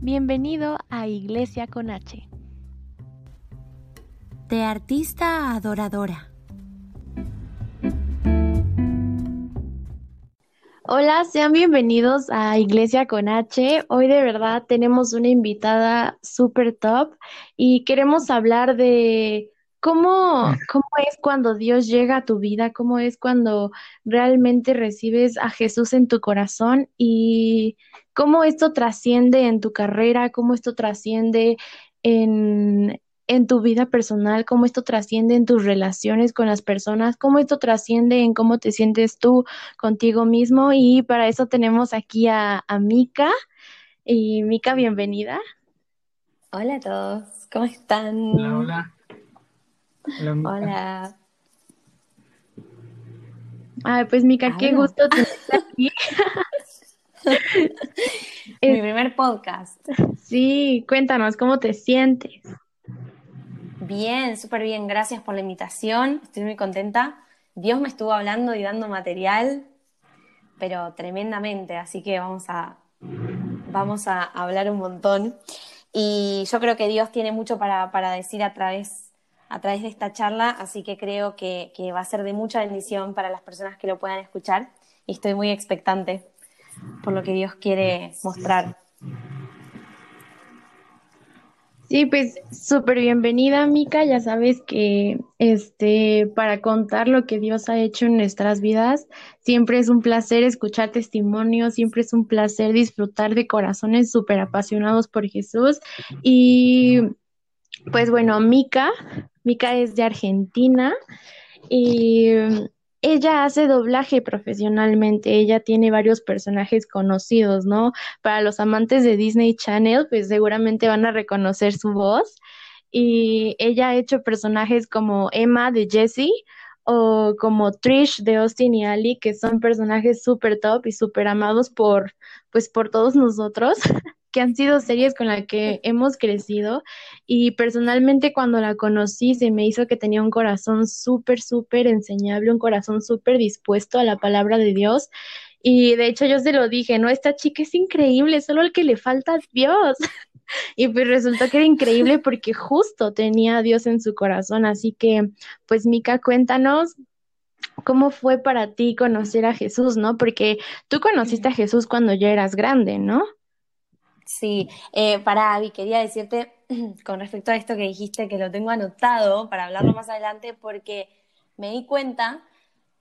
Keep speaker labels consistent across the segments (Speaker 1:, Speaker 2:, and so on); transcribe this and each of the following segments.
Speaker 1: Bienvenido a Iglesia con H.
Speaker 2: De artista a adoradora.
Speaker 1: Hola, sean bienvenidos a Iglesia con H. Hoy de verdad tenemos una invitada súper top y queremos hablar de cómo, cómo es cuando Dios llega a tu vida, cómo es cuando realmente recibes a Jesús en tu corazón y cómo esto trasciende en tu carrera, cómo esto trasciende en, en tu vida personal, cómo esto trasciende en tus relaciones con las personas, cómo esto trasciende en cómo te sientes tú contigo mismo. Y para eso tenemos aquí a, a Mika. Y Mika, bienvenida.
Speaker 3: Hola a todos, ¿cómo están?
Speaker 4: Hola, hola.
Speaker 3: Hola. hola.
Speaker 1: Ay, pues Mika, qué gusto tenerte aquí.
Speaker 3: Mi primer podcast.
Speaker 1: Sí, cuéntanos, ¿cómo te sientes?
Speaker 3: Bien, súper bien. Gracias por la invitación. Estoy muy contenta. Dios me estuvo hablando y dando material, pero tremendamente. Así que vamos a, vamos a hablar un montón. Y yo creo que Dios tiene mucho para, para decir a través, a través de esta charla, así que creo que, va a ser de mucha bendición para las personas que lo puedan escuchar. Estoy muy expectante por lo que Dios quiere mostrar.
Speaker 1: Sí, pues súper bienvenida, Mica. Ya sabes que este, para contar lo que Dios ha hecho en nuestras vidas, siempre es un placer escuchar testimonios, siempre es un placer disfrutar de corazones súper apasionados por Jesús. Y pues bueno, Mica, Mica es de Argentina y ella hace doblaje profesionalmente, ella tiene varios personajes conocidos, ¿no? Para los amantes de Disney Channel, pues seguramente van a reconocer su voz. Y ella ha hecho personajes como Emma de Jessie o como Trish de Austin y Ali, que son personajes súper top y súper amados por, pues, por todos nosotros. que han sido series con las que hemos crecido y personalmente cuando la conocí se me hizo que tenía un corazón súper, súper enseñable, un corazón súper dispuesto a la palabra de Dios y de hecho yo se lo dije, no, esta chica es increíble, solo el que le falta a Dios. Y pues resultó que era increíble porque justo tenía a Dios en su corazón. Así que, pues Mica, cuéntanos cómo fue para ti conocer a Jesús, ¿no? Porque tú conociste a Jesús cuando ya eras grande, ¿no?
Speaker 3: Sí, eh, para Abby, quería decirte con respecto a esto que dijiste, que lo tengo anotado para hablarlo más adelante, porque me di cuenta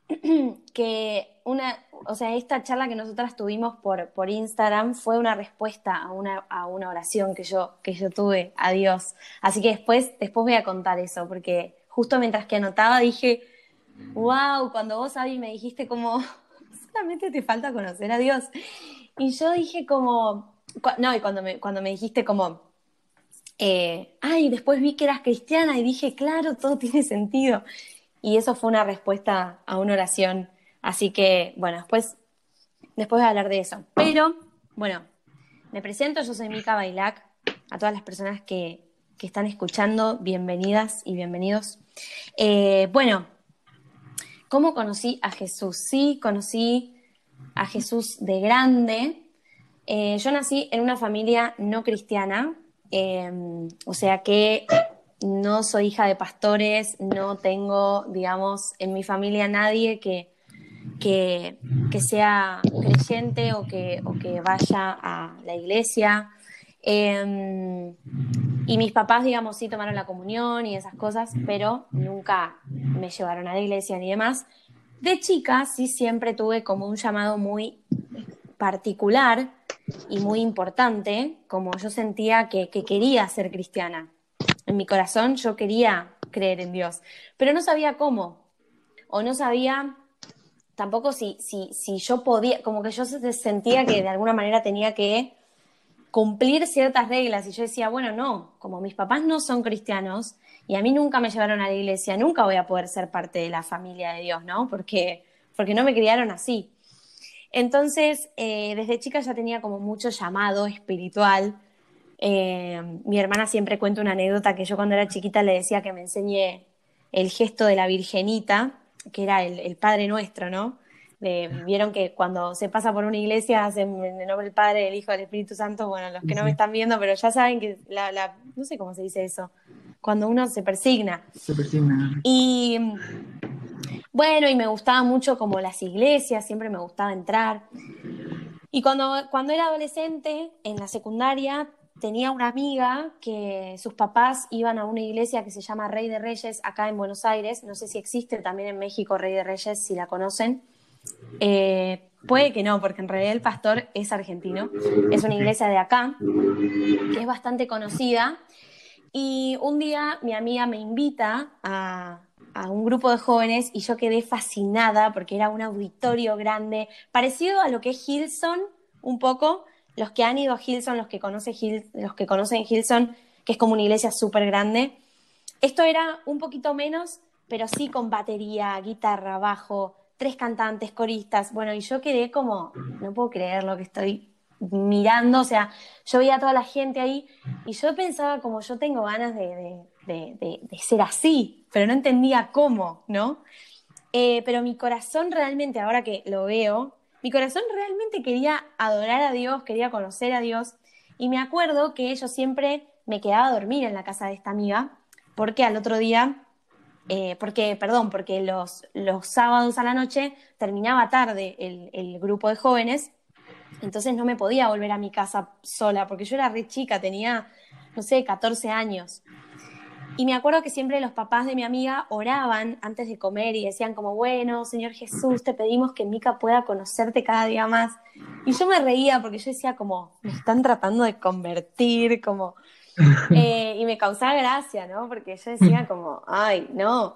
Speaker 3: que una, o sea, esta charla que nosotras tuvimos por, por Instagram fue una respuesta a una, a una oración que yo, que yo tuve a Dios. Así que después, después voy a contar eso, porque justo mientras que anotaba dije, wow, cuando vos, Abby, me dijiste como, solamente te falta conocer a Dios. Y yo dije como, no, y cuando me, cuando me dijiste como, eh, ay, después vi que eras cristiana y dije, claro, todo tiene sentido. Y eso fue una respuesta a una oración. Así que, bueno, después, después voy a hablar de eso. Pero, bueno, me presento, yo soy Mika Bailac. A todas las personas que, que están escuchando, bienvenidas y bienvenidos. Eh, bueno, ¿cómo conocí a Jesús? Sí, conocí a Jesús de grande, eh, yo nací en una familia no cristiana, em, o sea que no soy hija de pastores, no tengo, digamos, en mi familia nadie que, que, sea creyente o que, o que vaya a la iglesia. Em, y mis papás, digamos, sí tomaron la comunión y esas cosas, pero nunca me llevaron a la iglesia ni demás. De chica sí siempre tuve como un llamado muy particular y muy importante, como yo sentía que, quería ser cristiana. En mi corazón yo quería creer en Dios, pero no sabía cómo, o no sabía tampoco si, si, si yo podía, como que yo sentía que de alguna manera tenía que cumplir ciertas reglas y yo decía, bueno, no, como mis papás no son cristianos y a mí nunca me llevaron a la iglesia, nunca voy a poder ser parte de la familia de Dios, ¿no? Porque, porque no me criaron así. Entonces, eh, desde chica ya tenía como mucho llamado espiritual. Eh, mi hermana siempre cuenta una anécdota que yo cuando era chiquita le decía que me enseñe el gesto de la Virgenita, que era el, Padre Nuestro, ¿no? Vieron que cuando se pasa por una iglesia hacen en el nombre del Padre, del Hijo, del Espíritu Santo. Bueno, los que no me están viendo, pero ya saben que la, la, no sé cómo se dice eso, cuando uno se persigna.
Speaker 4: Se persigna.
Speaker 3: Y bueno, y me gustaba mucho como las iglesias, siempre me gustaba entrar. Y cuando, cuando era adolescente, en la secundaria, tenía una amiga que sus papás iban a una iglesia que se llama Rey de Reyes acá en Buenos Aires. No sé si existe también en México Rey de Reyes, si la conocen. Eh, puede que no, porque en realidad el pastor es argentino. Es una iglesia de acá, que es bastante conocida. Y un día mi amiga me invita a, a un grupo de jóvenes y yo quedé fascinada porque era un auditorio grande, parecido a lo que es Hilson, un poco. Los que han ido a Hilson, los que, conocen los que conocen Hilson, que es como una iglesia súper grande. Esto era un poquito menos, pero sí con batería, guitarra, bajo, tres cantantes, coristas. Bueno, y yo quedé como, no puedo creer lo que estoy mirando, o sea, yo veía a toda la gente ahí y yo pensaba como yo tengo ganas de, ser así, pero no entendía cómo, ¿no? Eh, pero mi corazón realmente, ahora que lo veo, mi corazón realmente quería adorar a Dios, quería conocer a Dios y me acuerdo que yo siempre me quedaba a dormir en la casa de esta amiga porque al otro día eh, porque, perdón, porque los, sábados a la noche terminaba tarde el, grupo de jóvenes entonces no me podía volver a mi casa sola, porque yo era re chica, tenía, no sé, 14 años. Y me acuerdo que siempre los papás de mi amiga oraban antes de comer y decían como, bueno, Señor Jesús, te pedimos que Mica pueda conocerte cada día más. Y yo me reía porque yo decía como, me están tratando de convertir, como... Eh, y me causaba gracia, ¿no? Porque yo decía como, ay, no.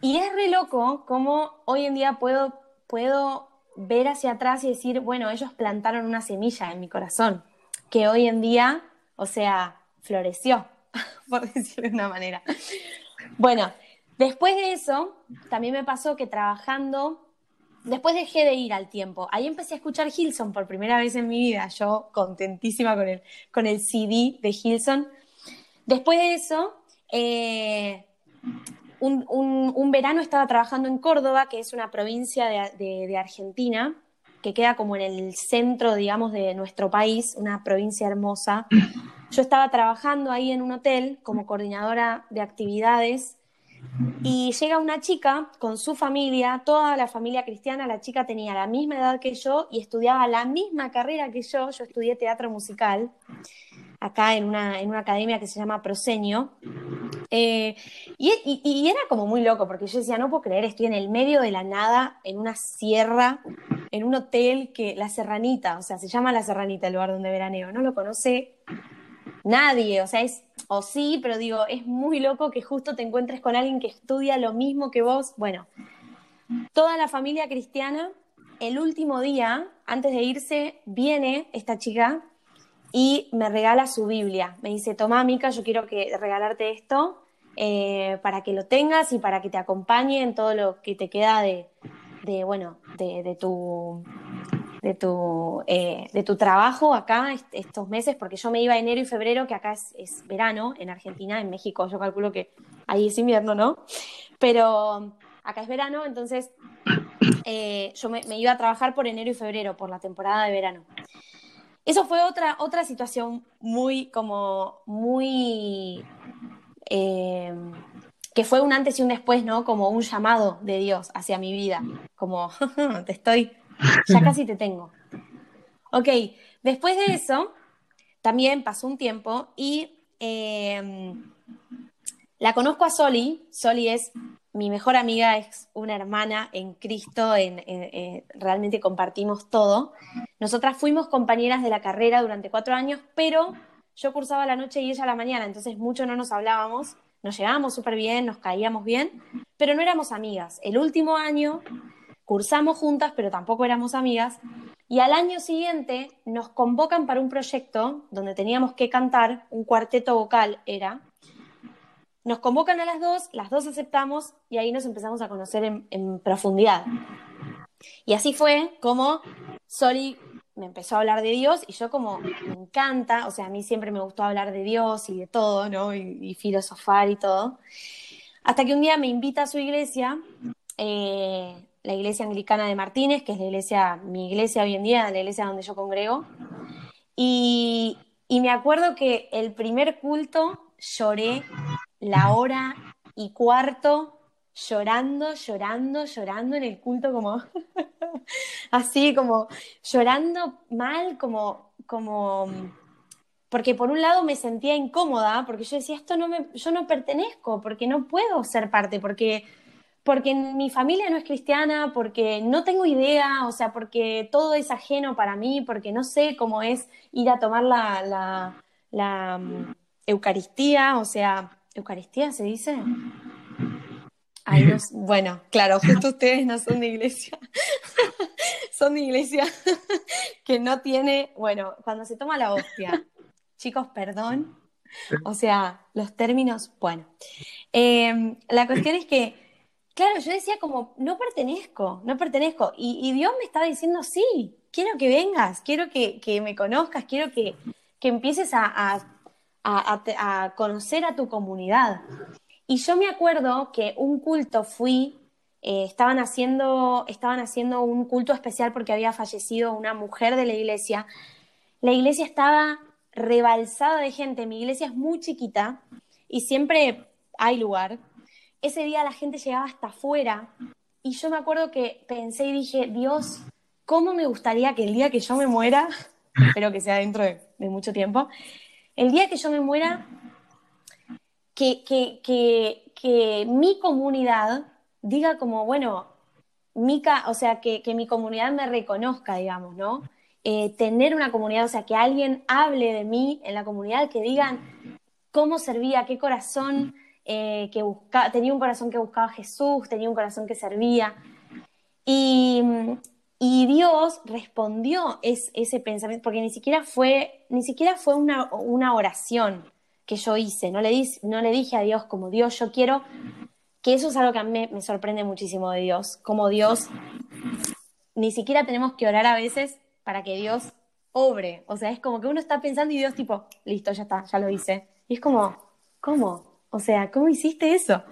Speaker 3: Y es re loco como hoy en día puedo, puedo ver hacia atrás y decir, bueno, ellos plantaron una semilla en mi corazón, que hoy en día, o sea, floreció, por decirlo de una manera. Bueno, después de eso, también me pasó que trabajando, después dejé de ir al tiempo. Ahí empecé a escuchar Hilson por primera vez en mi vida, yo contentísima con el, con el CD de Hilson. Después de eso, eh, un, verano estaba trabajando en Córdoba, que es una provincia de, Argentina, que queda como en el centro, digamos, de nuestro país, una provincia hermosa. Yo estaba trabajando ahí en un hotel como coordinadora de actividades y llega una chica con su familia, toda la familia cristiana, la chica tenía la misma edad que yo y estudiaba la misma carrera que yo, yo estudié teatro musical acá en una, en una academia que se llama Proseño. Eh, y, era como muy loco, porque yo decía, no puedo creer, estoy en el medio de la nada, en una sierra, en un hotel que, La Serranita, o sea, se llama La Serranita el lugar donde veraneo, no lo conoce nadie, o sea, es, o sí, pero digo, es muy loco que justo te encuentres con alguien que estudia lo mismo que vos. Bueno, toda la familia cristiana, el último día, antes de irse, viene esta chica y me regala su Biblia. Me dice, toma, Mica, yo quiero que regalarte esto eh, para que lo tengas y para que te acompañe en todo lo que te queda de, bueno, de, tu, de, tu, eh, de tu trabajo acá estos meses, porque yo me iba enero y febrero, que acá es, verano en Argentina, en México yo calculo que ahí es invierno, ¿no? Pero acá es verano, entonces eh, yo me, me, iba a trabajar por enero y febrero, por la temporada de verano. Eso fue otra, otra situación muy, como, muy, eh, que fue un antes y un después, ¿no? Como un llamado de Dios hacia mi vida, como, te estoy, ya casi te tengo. Ok, después de eso, también pasó un tiempo y eh, la conozco a Soli, Soli es mi mejor amiga es una hermana en Cristo, en, realmente compartimos todo. Nosotras fuimos compañeras de la carrera durante cuatro años, pero yo cursaba la noche y ella la mañana, entonces mucho no nos hablábamos, nos llevábamos súper bien, nos caíamos bien, pero no éramos amigas. El último año cursamos juntas, pero tampoco éramos amigas, y al año siguiente nos convocan para un proyecto donde teníamos que cantar, un cuarteto vocal era, nos convocan a las dos, las dos aceptamos y ahí nos empezamos a conocer en, profundidad. Y así fue como Soli me empezó a hablar de Dios y yo como me encanta, o sea, a mí siempre me gustó hablar de Dios y de todo, ¿no? Y, filosofar y todo. Hasta que un día me invita a su iglesia, eh, la iglesia anglicana de Martínez, que es la iglesia, mi iglesia hoy en día, la iglesia donde yo congrego. Y, y me acuerdo que el primer culto lloré la hora y cuarto llorando, llorando, llorando en el culto como así como llorando mal, como como porque por un lado me sentía incómoda, porque yo decía, esto no me yo no pertenezco, porque no puedo ser parte, porque porque mi familia no es cristiana, porque no tengo idea, o sea, porque todo es ajeno para mí, porque no sé cómo es ir a tomar la, la, mm, Eucaristía, o sea, ¿Eucaristía se dice? Ay, bueno, claro, justo ustedes no son de iglesia, son de iglesia que no tiene, bueno, cuando se toma la hostia, chicos, perdón, o sea, los términos, bueno, em, la cuestión es que Claro, yo decía como, no pertenezco, no pertenezco. Y, Dios me estaba diciendo, sí, quiero que vengas, quiero que, me conozcas, quiero que, empieces a, conocer a tu comunidad. Y yo me acuerdo que un culto fui, eh, estaban, haciendo, estaban haciendo un culto especial porque había fallecido una mujer de la iglesia. La iglesia estaba rebalsada de gente, mi iglesia es muy chiquita y siempre hay lugar ese día la gente llegaba hasta afuera y yo me acuerdo que pensé y dije, Dios, ¿cómo me gustaría que el día que yo me muera, espero que sea dentro de, mucho tiempo, el día que yo me muera, que, que, que, mi comunidad diga como, bueno, Mica, o sea, que, mi comunidad me reconozca, digamos, ¿no? Eh, tener una comunidad, o sea, que alguien hable de mí en la comunidad, que digan cómo servía, qué corazón eh, que busca, tenía un corazón que buscaba Jesús, tenía un corazón que servía. Y, y Dios respondió ese pensamiento, porque ni siquiera fue, ni siquiera fue una, una oración que yo hice, no le, di, no le dije a Dios como Dios, yo quiero, que eso es algo que a mí me sorprende muchísimo de Dios, como Dios, ni siquiera tenemos que orar a veces para que Dios obre, o sea, es como que uno está pensando y Dios tipo, listo, ya está, ya lo hice. Y es como, ¿cómo? O sea, ¿cómo hiciste eso?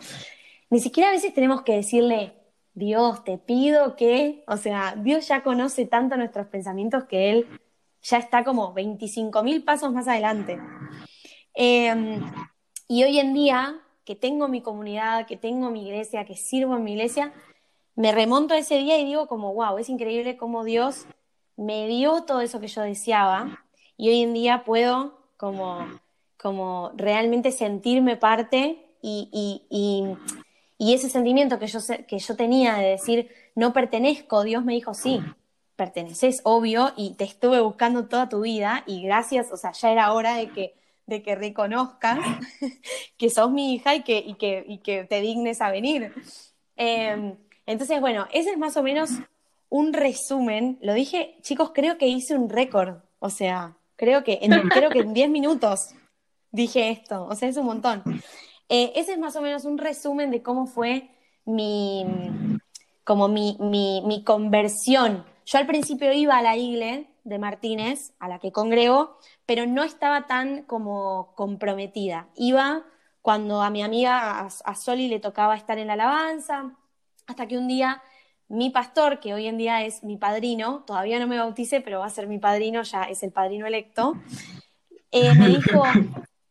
Speaker 3: Ni siquiera a veces tenemos que decirle, Dios, te pido que, o sea, Dios ya conoce tanto nuestros pensamientos que Él ya está como 25 mil pasos más adelante. Em, y hoy en día, que tengo mi comunidad, que tengo mi iglesia, que sirvo en mi iglesia, me remonto a ese día y digo como, wow, es increíble cómo Dios me dio todo eso que yo deseaba y hoy en día puedo como como realmente sentirme parte y, ese sentimiento que yo, que yo tenía de decir, no pertenezco, Dios me dijo, sí, perteneces, obvio, y te estuve buscando toda tu vida y gracias, o sea, ya era hora de que, de que reconozcas que sos mi hija y que, y que, que te dignes a venir. Em, entonces, bueno, ese es más o menos un resumen. Lo dije, chicos, creo que hice un récord, o sea, creo que en, creo que en 10 minutos dije esto, o sea, es un montón. Eh, ese es más o menos un resumen de cómo fue mi, como mi, mi, conversión. Yo al principio iba a la iglesia de Martínez, a la que congrego, pero no estaba tan como comprometida. Iba cuando a mi amiga, a, a Soli, le tocaba estar en la alabanza, hasta que un día mi pastor, que hoy en día es mi padrino, todavía no me bauticé, pero va a ser mi padrino, ya es el padrino electo, eh, me dijo,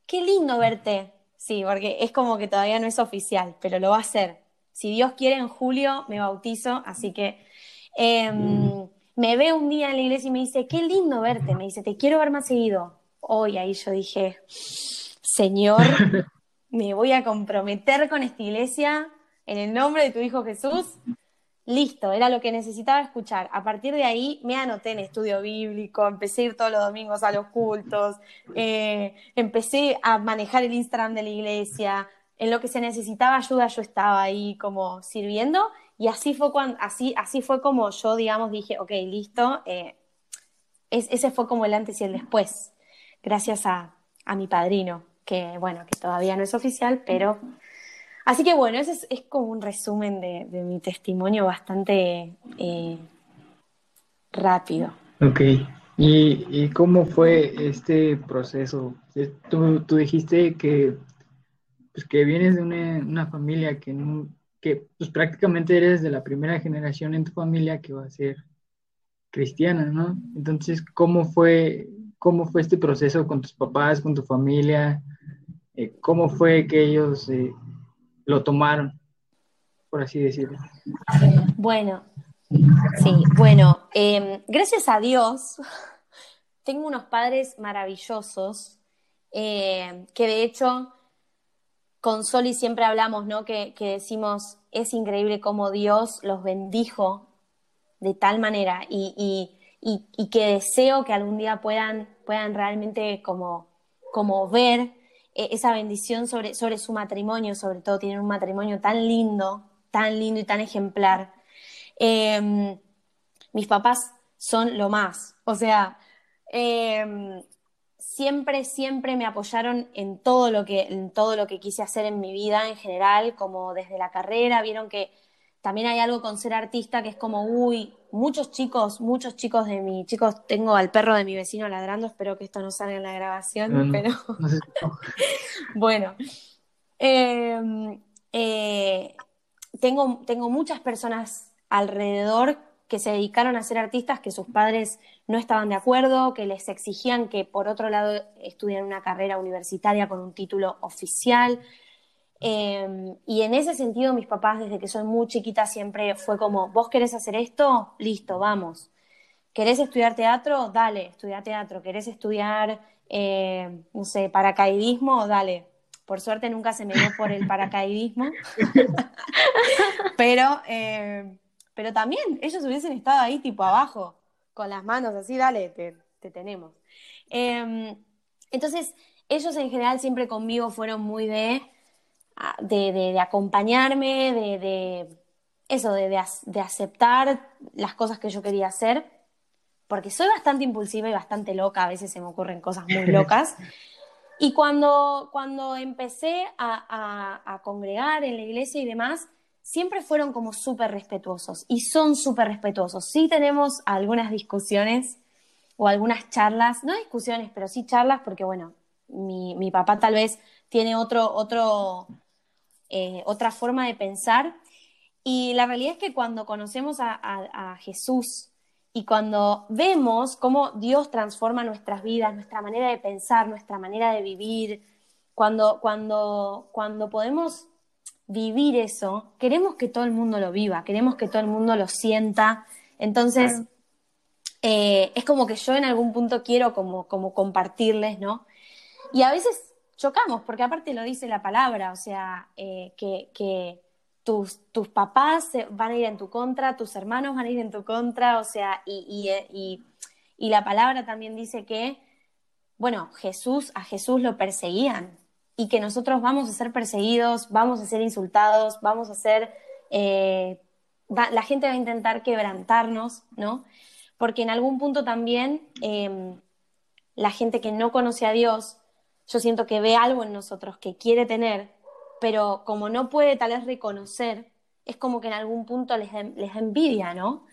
Speaker 3: qué lindo verte. Sí, porque es como que todavía no es oficial, pero lo va a hacer. Si Dios quiere, en julio me bautizo, así que em, me ve un día en la iglesia y me dice, qué lindo verte. Me dice, te quiero ver más seguido. Hoy ahí yo dije, Señor, me voy a comprometer con esta iglesia en el nombre de tu Hijo Jesús Listo, era lo que necesitaba escuchar. A partir de ahí me anoté en estudio bíblico, empecé a ir todos los domingos a los cultos, eh, empecé a manejar el Instagram de la iglesia, en lo que se necesitaba ayuda yo estaba ahí como sirviendo y así fue, cuando, así, así fue como yo, digamos, dije, ok, listo, eh, ese fue como el antes y el después, gracias a, a mi padrino, que bueno, que todavía no es oficial, pero Así que bueno, ese es, como un resumen de, mi testimonio bastante eh, rápido.
Speaker 4: Ok, ¿Y, cómo fue este proceso? Eh, tú, dijiste que, pues, que vienes de una, familia que no, que pues prácticamente eres de la primera generación en tu familia que va a ser cristiana, ¿no? Entonces, ¿cómo fue, cómo fue este proceso con tus papás, con tu familia? Eh, ¿Cómo fue que ellos eh, lo tomaron, por así decirlo?
Speaker 3: Bueno, sí, bueno, em, gracias a Dios, tengo unos padres maravillosos eh, que de hecho con Soli siempre hablamos, ¿no? Que, decimos, es increíble cómo Dios los bendijo de tal manera y, que deseo que algún día puedan, puedan realmente como, como ver eh, esa bendición sobre, sobre su matrimonio, sobre todo tienen un matrimonio tan lindo, tan lindo y tan ejemplar. Em, mis papás son lo más, o sea, em, siempre, siempre me apoyaron en todo lo que, en todo lo que quise hacer en mi vida en general, como desde la carrera, vieron que también hay algo con ser artista que es como, uy, muchos chicos, muchos chicos de mi, chicos, tengo al perro de mi vecino ladrando, espero que esto no salga en la grabación, pero bueno, em, eh, tengo, tengo muchas personas alrededor que se dedicaron a ser artistas que sus padres no estaban de acuerdo, que les exigían que por otro lado estudiaran una carrera universitaria con un título oficial. Em, y en ese sentido mis papás desde que soy muy chiquita siempre fue como, vos querés hacer esto, listo, vamos. ¿Querés estudiar teatro? Dale, estudia teatro. ¿Querés estudiar, eh, no sé, paracaidismo? Dale. Por suerte nunca se me dio por el paracaidismo. Pero eh, pero también ellos hubiesen estado ahí tipo abajo, con las manos así, dale, te, tenemos. Em, entonces, ellos en general siempre conmigo fueron muy de, ah, de, acompañarme, de, eso, de, aceptar las cosas que yo quería hacer, porque soy bastante impulsiva y bastante loca, a veces se me ocurren cosas muy locas. Y cuando, cuando empecé a, a congregar en la iglesia y demás, siempre fueron como súper respetuosos y son súper respetuosos. Sí tenemos algunas discusiones o algunas charlas, no discusiones, pero sí charlas porque, bueno, mi, papá tal vez tiene otro, otro, eh, otra forma de pensar. Y la realidad es que cuando conocemos a, Jesús y cuando vemos cómo Dios transforma nuestras vidas, nuestra manera de pensar, nuestra manera de vivir, cuando, cuando, cuando podemos vivir eso, queremos que todo el mundo lo viva, queremos que todo el mundo lo sienta. Entonces, eh, es como que yo en algún punto quiero como, como compartirles, ¿no? Y a veces chocamos, porque aparte lo dice la palabra, o sea, eh, que, tus, tus, papás van a ir en tu contra, tus hermanos van a ir en tu contra, o sea, y, y, y la palabra también dice que, bueno, Jesús, a Jesús lo perseguían, y que nosotros vamos a ser perseguidos, vamos a ser insultados, vamos a ser, eh, la gente va a intentar quebrantarnos, ¿no? Porque en algún punto también em, la gente que no conoce a Dios, yo siento que ve algo en nosotros que quiere tener, pero como no puede tal vez reconocer, es como que en algún punto les, les envidia, ¿no?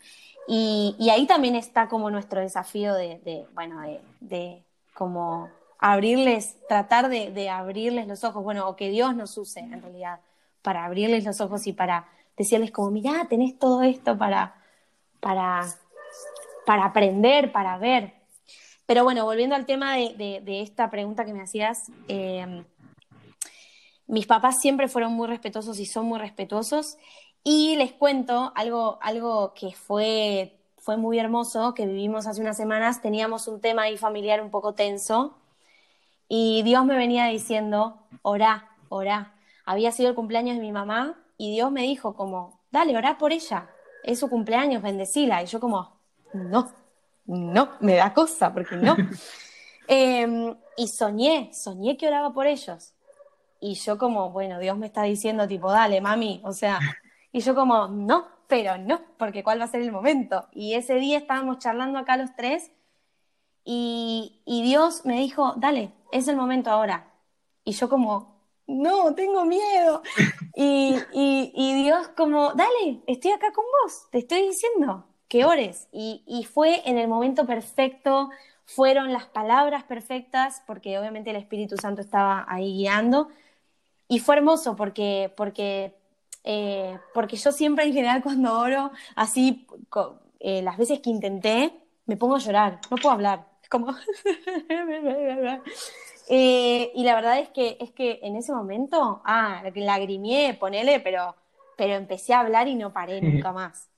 Speaker 3: Y, ahí también está como nuestro desafío de, bueno, de, de como abrirles, tratar de, abrirles los ojos, bueno, o que Dios nos use en realidad para abrirles los ojos y para decirles como, mirá, tenés todo esto para, para, para aprender, para ver. Pero bueno, volviendo al tema de, esta pregunta que me hacías, em, mis papás siempre fueron muy respetuosos y son muy respetuosos. Y les cuento algo, algo que fue, fue muy hermoso, que vivimos hace unas semanas. Teníamos un tema ahí familiar un poco tenso y Dios me venía diciendo, orá, orá. Había sido el cumpleaños de mi mamá y Dios me dijo como, dale, orá por ella. Es su cumpleaños, bendecila. Y yo como, no, no, me da cosa, porque no. Em, y soñé, soñé que oraba por ellos. Y yo como, bueno, Dios me está diciendo tipo, dale, mami, o sea, y yo como, no, pero no, porque cuál va a ser el momento. Y ese día estábamos charlando acá los tres y, y Dios me dijo, dale, es el momento ahora. Y yo como, no, tengo miedo. Y, y, Dios como, dale, estoy acá con vos, te estoy diciendo que ores. Y, y, fue en el momento perfecto, fueron las palabras perfectas, porque obviamente el Espíritu Santo estaba ahí guiando. Y fue hermoso porque, porque eh, porque yo siempre en general cuando oro, así, eh, las veces que intenté, me pongo a llorar, no puedo hablar, como... Eh, y la verdad es que, es que en ese momento, ah, lagrimié, ponele, pero, pero empecé a hablar y no paré nunca más.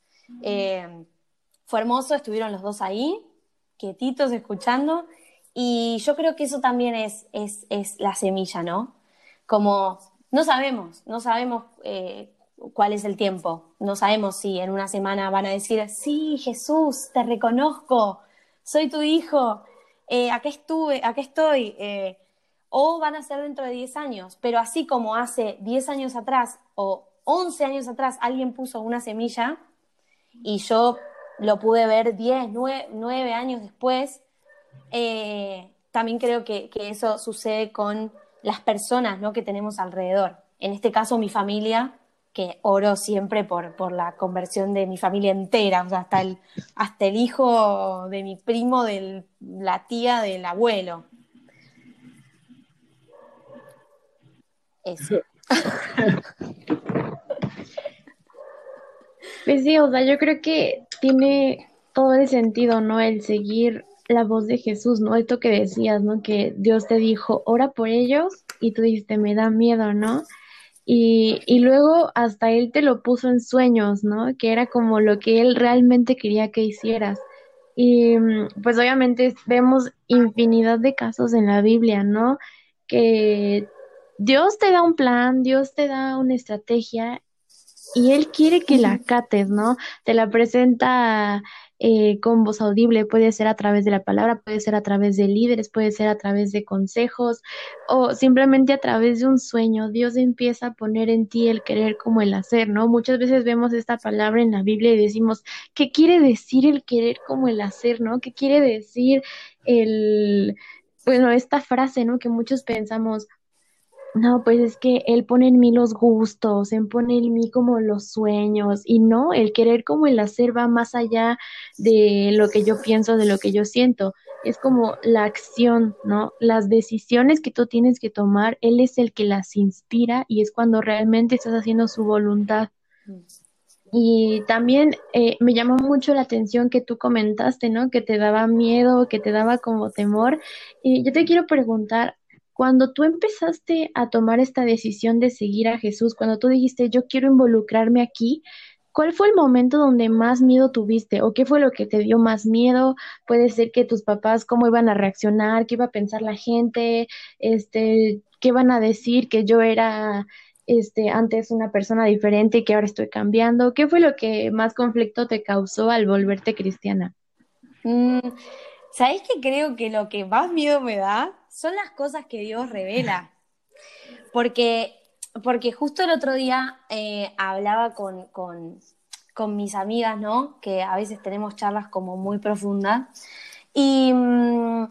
Speaker 3: fue hermoso, estuvieron los dos ahí, quietitos, escuchando, y yo creo que eso también es, es, es la semilla, ¿no? Como no sabemos, no sabemos eh, cuál es el tiempo, no sabemos si en una semana van a decir, sí, Jesús, te reconozco, soy tu hijo, eh, aquí estuve, aquí estoy, eh, o van a ser dentro de 10 años, pero así como hace 10 años atrás o 11 años atrás alguien puso una semilla y yo lo pude ver 10, 9, años después, también creo que, que eso sucede con las personas ¿no? que tenemos alrededor. En este caso, mi familia, que oro siempre por, por la conversión de mi familia entera, hasta, el, hasta el hijo de mi primo, de la tía del abuelo. Eso.
Speaker 1: Pues sí, o sea, yo creo que tiene todo el sentido, ¿no? El seguir la voz de Jesús, ¿no? Esto que decías, ¿no? Que Dios te dijo, ora por ellos y tú dijiste, me da miedo, ¿no? Y, y luego hasta Él te lo puso en sueños, ¿no? Que era como lo que Él realmente quería que hicieras. Y mm, pues obviamente vemos infinidad de casos en la Biblia, ¿no? Que Dios te da un plan, Dios te da una estrategia y Él quiere que la cates, ¿no? Te la presenta eh, con voz audible, puede ser a través de la palabra, puede ser a través de líderes, puede ser a través de consejos o simplemente a través de un sueño. Dios empieza a poner en ti el querer como el hacer, ¿no? Muchas veces vemos esta palabra en la Biblia y decimos, ¿qué quiere decir el querer como el hacer, ¿no? ¿Qué quiere decir el, bueno, esta frase, ¿no? Que muchos pensamos, no, pues es que él pone en mí los gustos, él pone en mí como los sueños y no, el querer como el hacer va más allá de lo que yo pienso, de lo que yo siento. Es como la acción, ¿no? Las decisiones que tú tienes que tomar, él es el que las inspira y es cuando realmente estás haciendo su voluntad. Y también eh, me llamó mucho la atención que tú comentaste, ¿no? Que te daba miedo, que te daba como temor. Y yo te quiero preguntar, cuando tú empezaste a tomar esta decisión de seguir a Jesús, cuando tú dijiste, yo quiero involucrarme aquí, ¿cuál fue el momento donde más miedo tuviste? ¿O qué fue lo que te dio más miedo? Puede ser que tus papás, cómo iban a reaccionar, qué iba a pensar la gente, este, qué iban a decir que yo era este, antes una persona diferente y que ahora estoy cambiando. ¿Qué fue lo que más conflicto te causó al volverte cristiana?
Speaker 3: Mm, ¿Sabes que creo que lo que más miedo me da son las cosas que Dios revela. Porque, porque justo el otro día eh, hablaba con, con, mis amigas, ¿no? Que a veces tenemos charlas como muy profundas. Y mm,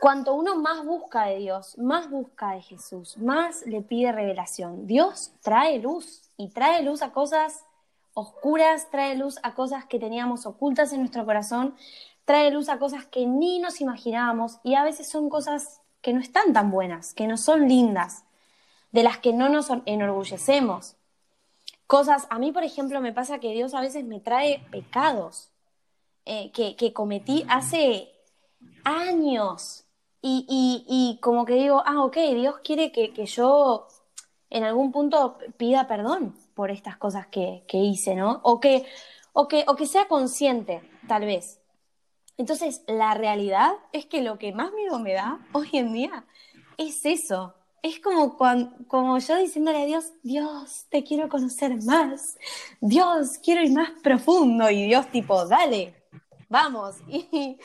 Speaker 3: cuanto uno más busca de Dios, más busca de Jesús, más le pide revelación. Dios trae luz y trae luz a cosas oscuras, trae luz a cosas que teníamos ocultas en nuestro corazón, trae luz a cosas que ni nos imaginábamos y a veces son cosas que no están tan buenas, que no son lindas, de las que no nos enorgullecemos. Cosas, a mí por ejemplo me pasa que Dios a veces me trae pecados eh, que, cometí hace años y, como que digo, ah, ok, Dios quiere que, yo en algún punto pida perdón por estas cosas que, hice, ¿no? O que, o, que, o que sea consciente, tal vez, entonces, la realidad es que lo que más miedo me da hoy en día es eso. Es como, cuando, como yo diciéndole a Dios, Dios, te quiero conocer más. Dios, quiero ir más profundo. Y Dios tipo, dale, vamos. Y,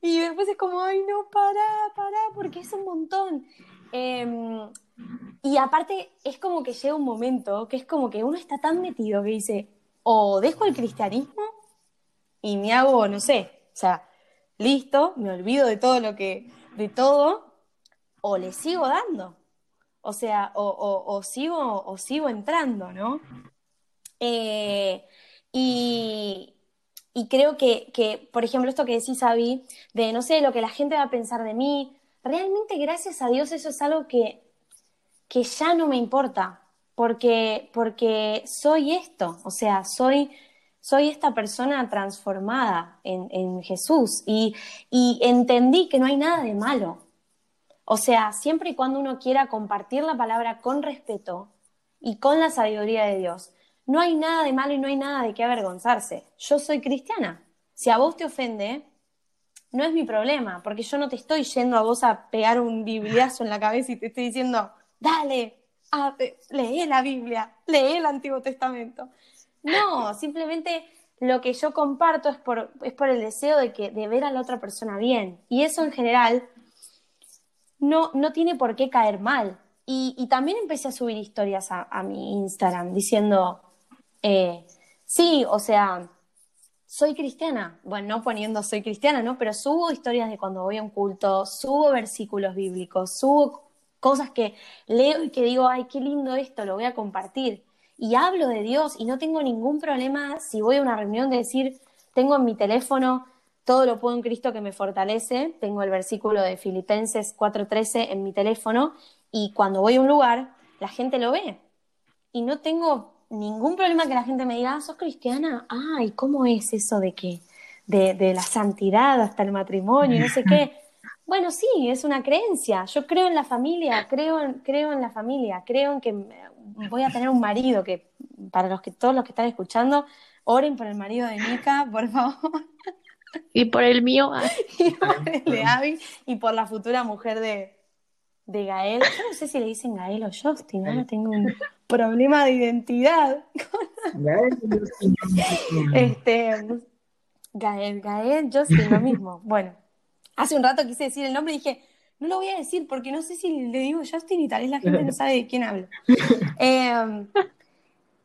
Speaker 3: y después es como, ay, no, para, para, porque es un montón. Em, y aparte es como que llega un momento que es como que uno está tan metido que dice, o dejo el cristianismo y me hago, no sé, o sea, listo, me olvido de todo lo que, de todo, o le sigo dando. O sea, o, sigo, o sigo entrando, ¿no? Eh, y, creo que, por ejemplo, esto que decís, Abby, de no sé, lo que la gente va a pensar de mí, realmente gracias a Dios eso es algo que, que ya no me importa. porque, porque soy esto, o sea, soy, soy esta persona transformada en, Jesús y, y entendí que no hay nada de malo. O sea, siempre y cuando uno quiera compartir la palabra con respeto y con la sabiduría de Dios, no hay nada de malo y no hay nada de qué avergonzarse. Yo soy cristiana. Si a vos te ofende, no es mi problema, porque yo no te estoy yendo a vos a pegar un bibliazo en la cabeza y te estoy diciendo, dale, lee la Biblia, lee el Antiguo Testamento. No, simplemente lo que yo comparto es por, es por el deseo de, que, de ver a la otra persona bien. Y eso en general no, no tiene por qué caer mal. Y, también empecé a subir historias a, mi Instagram diciendo, eh, sí, o sea, soy cristiana. Bueno, no poniendo soy cristiana, ¿no? Pero subo historias de cuando voy a un culto, subo versículos bíblicos, subo cosas que leo y que digo, ay, qué lindo esto, lo voy a compartir. Y hablo de Dios y no tengo ningún problema si voy a una reunión de decir, tengo en mi teléfono todo lo puedo en Cristo que me fortalece, tengo el versículo de Filipenses 4:13 en mi teléfono y cuando voy a un lugar, la gente lo ve. Y no tengo ningún problema que la gente me diga, ah, sos cristiana, ay, ¿cómo es eso de que, de, la santidad hasta el matrimonio, no sé qué? Bueno, sí, es una creencia. Yo creo en la familia, creo en, creo en la familia, creo en que voy a tener un marido que, para los que todos los que están escuchando, oren por el marido de Mica, por favor.
Speaker 1: Y por el mío.
Speaker 3: y por el de Abby y por la futura mujer de, de Gael. Yo no sé si le dicen Gael o Justin, ahora tengo un problema de identidad. Gael, este, Gael, Gael, Justin, lo mismo. Bueno, hace un rato quise decir el nombre y dije, no lo voy a decir porque no sé si le digo Justin y tal vez la gente no sabe de quién hablo. Em,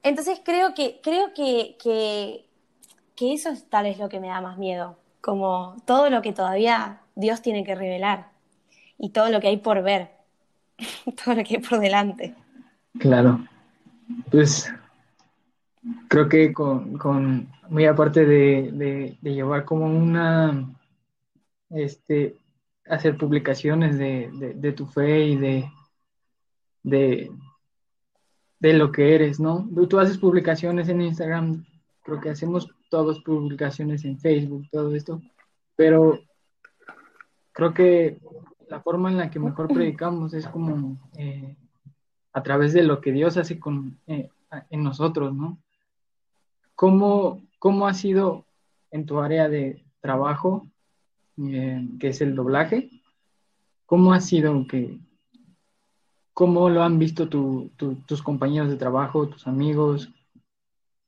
Speaker 3: entonces creo que, creo que, que, que eso es tal vez lo que me da más miedo, como todo lo que todavía Dios tiene que revelar y todo lo que hay por ver, todo lo que hay por delante.
Speaker 4: Claro, pues creo que con, muy aparte de, llevar como una, este, hacer publicaciones de, tu fe y de, de, de lo que eres, ¿no? Tú haces publicaciones en Instagram, creo que hacemos todas publicaciones en Facebook, todo esto, pero creo que la forma en la que mejor predicamos es como eh, a través de lo que Dios hace con, eh, en nosotros, ¿no? ¿Cómo, ¿Cómo ha sido en tu área de trabajo, eh, que es el doblaje? ¿Cómo ha sido que, cómo lo han visto tus compañeros de trabajo, tus amigos?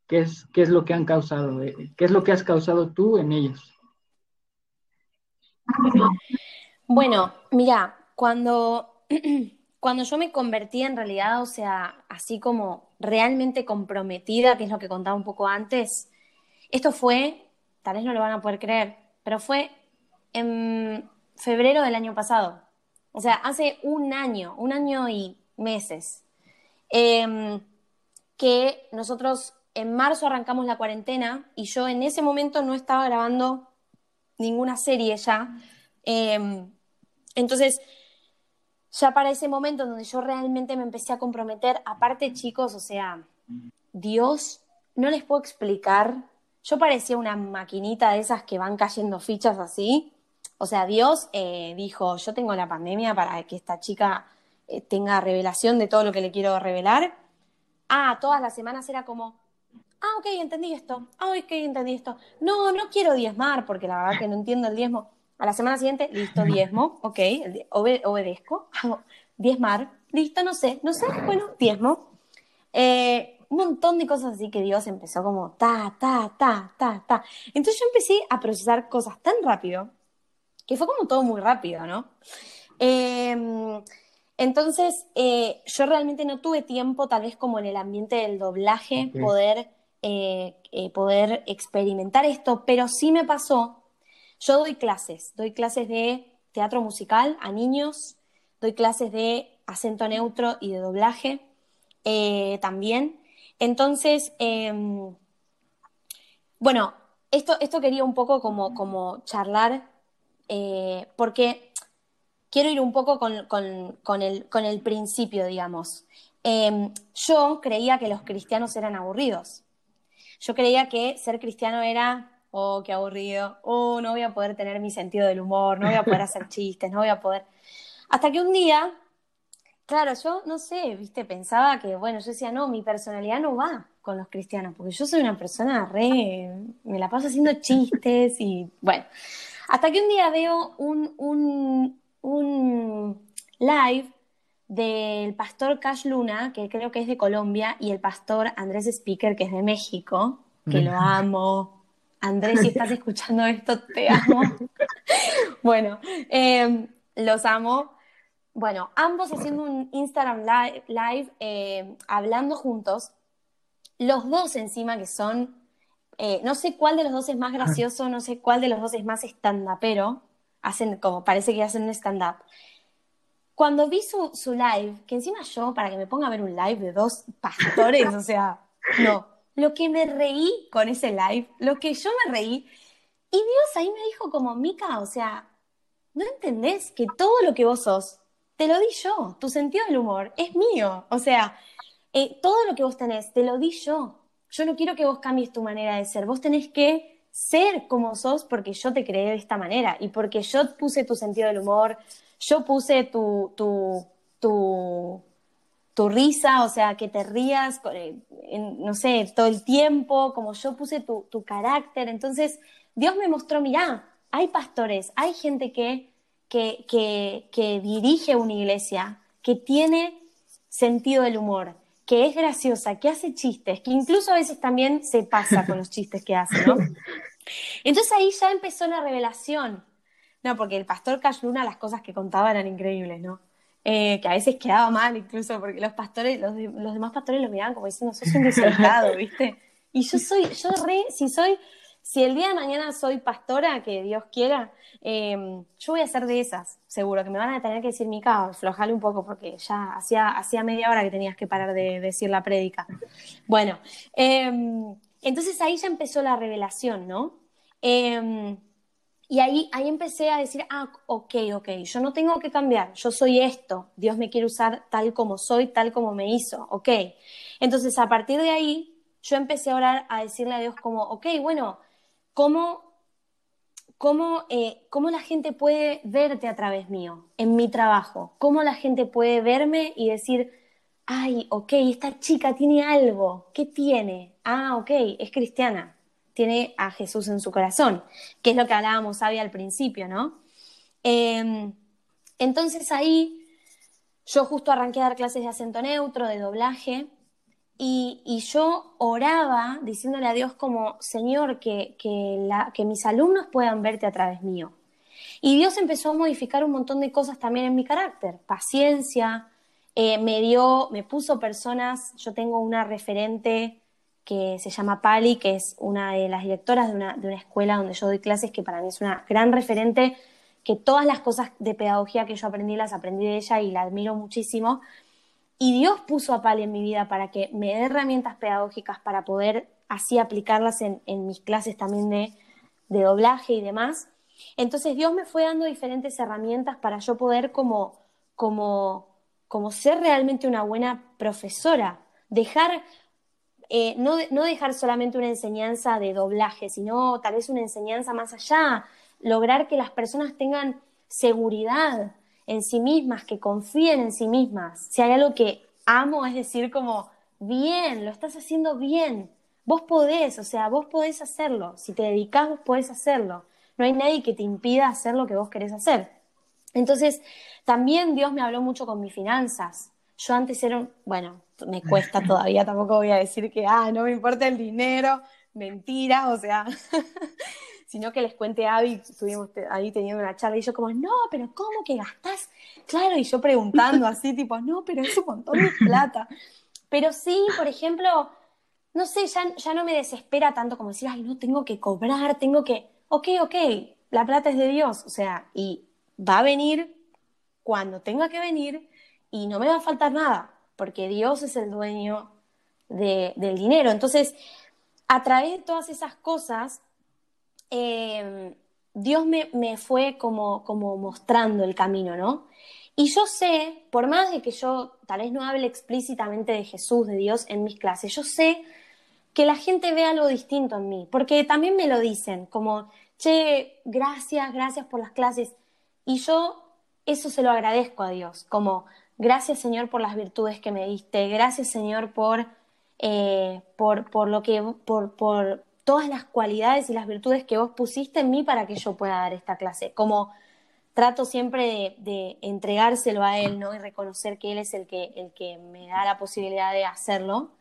Speaker 4: ¿Qué es, qué es lo que han causado? Eh, ¿Qué es lo que has causado tú en ellos?
Speaker 3: Bueno, mira, cuando, cuando yo me convertí en realidad, o sea, así como realmente comprometida, que es lo que contaba un poco antes, esto fue, tal vez no lo van a poder creer, pero fue en febrero del año pasado. O sea, hace un año, un año y meses, em, que nosotros en marzo arrancamos la cuarentena y yo en ese momento no estaba grabando ninguna serie ya. Em, entonces, ya para ese momento donde yo realmente me empecé a comprometer, aparte chicos, o sea, Dios, no les puedo explicar, yo parecía una maquinita de esas que van cayendo fichas así. O sea, Dios eh, dijo, yo tengo la pandemia para que esta chica eh, tenga revelación de todo lo que le quiero revelar. Ah, todas las semanas era como, ah, ok, entendí esto, ah, ok, entendí esto. No, no quiero diezmar, porque la verdad que no entiendo el diezmo. A la semana siguiente, listo, diezmo, ok, obedezco, diezmar, listo, no sé, no sé, bueno, diezmo. Eh, un montón de cosas así que Dios empezó como ta, ta, ta, ta, ta. Entonces yo empecé a procesar cosas tan rápido, que fue como todo muy rápido, ¿no? Em, entonces, eh, yo realmente no tuve tiempo, tal vez como en el ambiente del doblaje, poder eh, eh, poder experimentar esto, pero sí me pasó, yo doy clases, doy clases de teatro musical a niños, doy clases de acento neutro y de doblaje también. Entonces, em, bueno, esto, esto quería un poco como, como charlar, porque quiero ir un poco con, el, con el principio, digamos. em, yo creía que los cristianos eran aburridos. Yo creía que ser cristiano era, oh, qué aburrido, oh, no voy a poder tener mi sentido del humor, no voy a poder hacer chistes, no voy a poder... Hasta que un día, claro, yo no sé, viste, pensaba que, bueno, yo decía, no, mi personalidad no va con los cristianos, porque yo soy una persona re, me la paso haciendo chistes y, bueno, hasta que un día veo un, un, un live del pastor Cash Luna, que creo que es de Colombia, y el pastor Andrés Speaker, que es de México, que lo amo. Andrés, si estás escuchando esto, te amo. bueno, em, los amo. Bueno, ambos haciendo un Instagram live, em, hablando juntos. Los dos encima que son, eh, no sé cuál de los dos es más gracioso, no sé cuál de los dos es más stand-up, pero hacen como, parece que hacen un stand-up. Cuando vi su, su live, que encima yo, para que me ponga a ver un live de dos pastores, o sea, no, lo que me reí con ese live, lo que yo me reí, y Dios ahí me dijo como, Mica, o sea, ¿no entendés que todo lo que vos sos, te lo di yo, tu sentido del humor es mío, o sea, eh, todo lo que vos tenés, te lo di yo, yo no quiero que vos cambies tu manera de ser, vos tenés que ser como sos porque yo te creé de esta manera y porque yo puse tu sentido del humor, yo puse tu, tu, tu, tu risa, o sea, que te rías, eh, no sé, todo el tiempo, como yo puse tu, tu carácter. Entonces, Dios me mostró, mirá, hay pastores, hay gente que, que, que, que dirige una iglesia, que tiene sentido del humor, que es graciosa, que hace chistes, que incluso a veces también se pasa con los chistes que hace, ¿no? Entonces ahí ya empezó la revelación. No, porque el pastor Cash Luna, las cosas que contaba eran increíbles, ¿no? Eh, que a veces quedaba mal incluso, porque los pastores, los, demás pastores lo miraban como diciendo, sos un desolado, ¿viste? Y yo soy, yo re, si soy, si el día de mañana soy pastora, que Dios quiera, em, yo voy a ser de esas, seguro, que me van a tener que decir, Mica, flojale un poco, porque ya hacía, hacía media hora que tenías que parar de, decir la prédica. Bueno, em, entonces ahí ya empezó la revelación, ¿no? Em, y ahí, ahí empecé a decir, ah, ok, ok, yo no tengo que cambiar, yo soy esto, Dios me quiere usar tal como soy, tal como me hizo, ok. Entonces, a partir de ahí, yo empecé a orar, a decirle a Dios como, ok, bueno, ¿cómo, cómo, eh, cómo la gente puede verte a través mío, en mi trabajo? ¿Cómo la gente puede verme y decir, ay, ok, esta chica tiene algo, ¿qué tiene? Ah, ok, es cristiana, tiene a Jesús en su corazón, que es lo que hablábamos Abby al principio, ¿no? Em, entonces ahí yo justo arranqué a dar clases de acento neutro, de doblaje, y, yo oraba diciéndole a Dios como, Señor, que, que, mis alumnos puedan verte a través mío. Y Dios empezó a modificar un montón de cosas también en mi carácter, paciencia, eh, me dio, me puso personas, yo tengo una referente que se llama Pali, que es una de las directoras de una, de una escuela donde yo doy clases, que para mí es una gran referente, que todas las cosas de pedagogía que yo aprendí las aprendí de ella y la admiro muchísimo. Y Dios puso a Pali en mi vida para que me dé herramientas pedagógicas para poder así aplicarlas en, mis clases también de, doblaje y demás. Entonces Dios me fue dando diferentes herramientas para yo poder como, como, como ser realmente una buena profesora, dejar eh, no, dejar solamente una enseñanza de doblaje, sino tal vez una enseñanza más allá, lograr que las personas tengan seguridad en sí mismas, que confíen en sí mismas. Si hay algo que amo, es decir, como, bien, lo estás haciendo bien, vos podés, o sea, vos podés hacerlo, si te dedicás, vos podés hacerlo. No hay nadie que te impida hacer lo que vos querés hacer. Entonces, también Dios me habló mucho con mis finanzas. Yo antes era un, bueno, me cuesta todavía, tampoco voy a decir que, ah, no me importa el dinero, mentira, o sea, sino que les cuente a Abby, estuvimos ahí teniendo una charla y yo como, no, pero ¿cómo que gastás? Claro, y yo preguntando así, tipo, no, pero es un montón de plata. Pero sí, por ejemplo, no sé, ya, ya no me desespera tanto como decir, ay, no, tengo que cobrar, tengo que, ok, ok, la plata es de Dios, o sea, y va a venir cuando tenga que venir y no me va a faltar nada porque Dios es el dueño del dinero. Entonces, a través de todas esas cosas, em, Dios me, fue como, como mostrando el camino, ¿no? Y yo sé, por más de que yo tal vez no hable explícitamente de Jesús, de Dios en mis clases, yo sé que la gente ve algo distinto en mí, porque también me lo dicen, como, che, gracias, gracias por las clases. Y yo eso se lo agradezco a Dios, como, gracias Señor por las virtudes que me diste, gracias Señor por, eh, por, por, lo que, por, por todas las cualidades y las virtudes que vos pusiste en mí para que yo pueda dar esta clase. Como trato siempre de, entregárselo a él, ¿no? Y reconocer que él es el que, el que me da la posibilidad de hacerlo.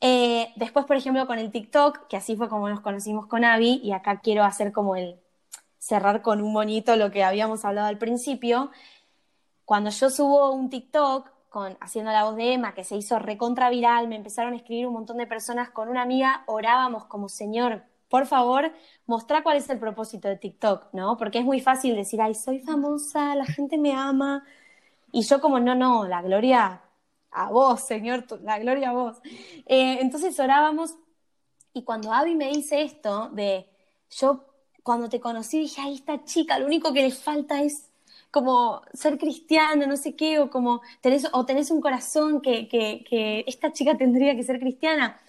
Speaker 3: Eh, después, por ejemplo, con el TikTok, que así fue como nos conocimos con Abby, y acá quiero hacer como el cerrar con un bonito lo que habíamos hablado al principio. Cuando yo subo un TikTok con haciendo la voz de Emma, que se hizo recontra viral, me empezaron a escribir un montón de personas con una amiga, orábamos como Señor, por favor, mostrá cuál es el propósito de TikTok, ¿no? Porque es muy fácil decir, ay, soy famosa, la gente me ama. Y yo como, no, no, la gloria a vos, Señor, la gloria a vos. Eh, entonces orábamos y cuando Abby me dice esto de, yo cuando te conocí dije, ay, esta chica, lo único que le falta es como ser cristiana, no sé qué, o como tenés, o tenés un corazón que, que, esta chica tendría que ser cristiana.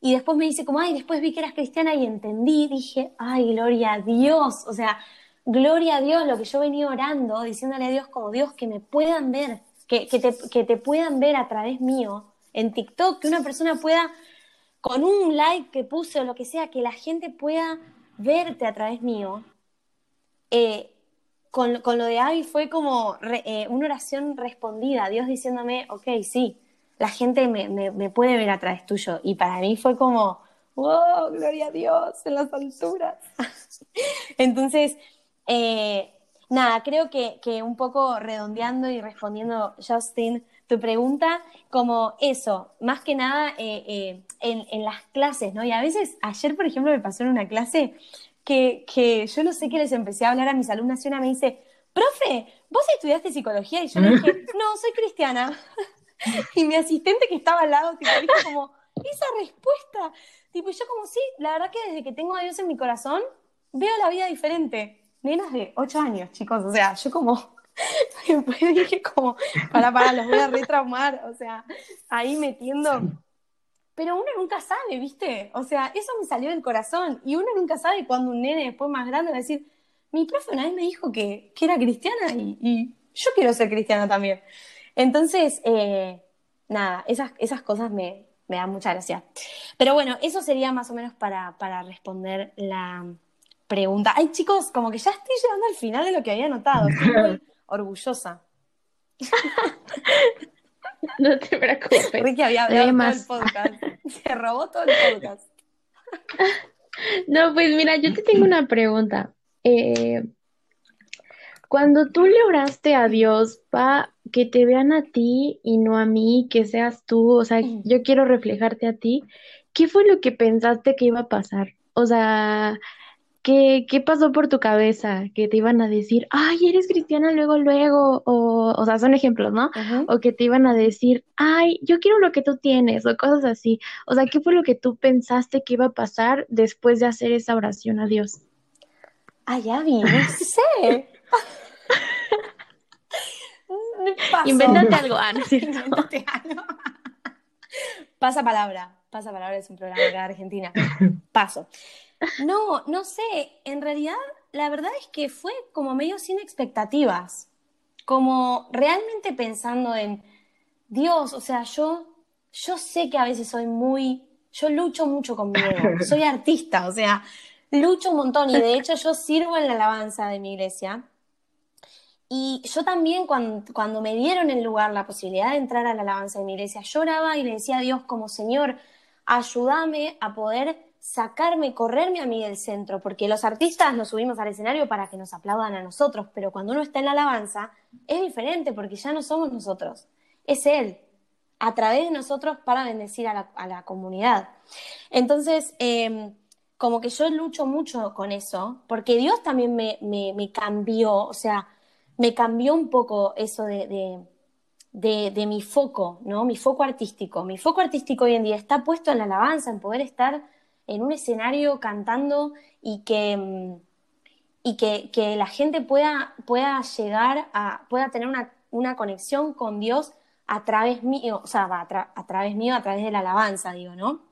Speaker 3: Y después me dice como, ay, después vi que eras cristiana y entendí, dije, ay, gloria a Dios, o sea, gloria a Dios, lo que yo venía orando, diciéndole a Dios como Dios, que me puedan ver, que, que, te, que te puedan ver a través mío en TikTok, que una persona pueda, con un like que puse o lo que sea, que la gente pueda verte a través mío. Eh, con, con, lo de Abby fue como eh, una oración respondida, Dios diciéndome, ok, sí, la gente me, me, puede ver a través tuyo. Y para mí fue como, wow, gloria a Dios en las alturas. Entonces, eh, nada, creo que, que, un poco redondeando y respondiendo, Justin, tu pregunta, como eso, más que nada eh, eh, en, en, las clases, ¿no? Y a veces, ayer, por ejemplo, me pasó en una clase que, que yo no sé qué les empecé a hablar a mis alumnas y una me dice, profe, ¿vos estudiaste psicología? Y yo le dije, no, soy cristiana. y mi asistente que estaba al lado, tipo, dijo como, esa respuesta. Tipo, yo como, sí, la verdad que desde que tengo a Dios en mi corazón, veo la vida diferente. Nenas de 8 años, chicos, o sea, yo como, después dije como, para, para, los voy a retraumar, o sea, ahí metiendo... Pero uno nunca sabe, ¿viste? O sea, eso me salió del corazón. Y uno nunca sabe cuando un nene después más grande va a decir, mi profe una vez me dijo que, que era cristiana y, y yo quiero ser cristiana también. Entonces, eh, nada, esas, esas cosas me, me, dan mucha gracia. Pero bueno, eso sería más o menos para, para responder la pregunta. Ay, chicos, como que ya estoy llegando al final de lo que había anotado. Estoy muy orgullosa.
Speaker 1: no te preocupes.
Speaker 3: Ricky había hablado todo el podcast. Se robó todo el podcast.
Speaker 1: no, pues mira, yo te tengo una pregunta. Eh, cuando tú le oraste a Dios, pa, que te vean a ti y no a mí, que seas tú, o sea, yo quiero reflejarte a ti, ¿qué fue lo que pensaste que iba a pasar? O sea, ¿qué, qué pasó por tu cabeza? Que te iban a decir, ay, eres cristiana luego, luego, o, o sea, son ejemplos, ¿no? O que te iban a decir, ay, yo quiero lo que tú tienes, o cosas así. O sea, ¿qué fue lo que tú pensaste que iba a pasar después de hacer esa oración a Dios?
Speaker 3: Ay, Abby, no sé.
Speaker 1: Invéntate algo, Ana.
Speaker 3: algo. Pasa palabra. Pasa palabra es un programa de Argentina. Paso. No, no sé. En realidad, la verdad es que fue como medio sin expectativas. Como realmente pensando en Dios, o sea, yo, yo sé que a veces soy muy. Yo lucho mucho con mi ego. Soy artista, o sea, lucho un montón. Y de hecho, yo sirvo en la alabanza de mi iglesia. Y yo también cuando, me dieron el lugar la posibilidad de entrar a la alabanza de mi iglesia, lloraba y le decía a Dios como Señor, ayúdame a poder sacarme, correrme a mí del centro, porque los artistas nos subimos al escenario para que nos aplaudan a nosotros, pero cuando uno está en la alabanza es diferente porque ya no somos nosotros, es Él, a través de nosotros para bendecir a la, comunidad. Entonces, em, como que yo lucho mucho con eso, porque Dios también me, me cambió, o sea, me cambió un poco eso de, de, mi foco, ¿no? Mi foco artístico. Mi foco artístico hoy en día está puesto en la alabanza, en poder estar en un escenario cantando y que, mm, y que, la gente pueda, pueda llegar a, pueda tener una una conexión con Dios a través mío, o sea, a, través mío, a través de la alabanza, digo, ¿no?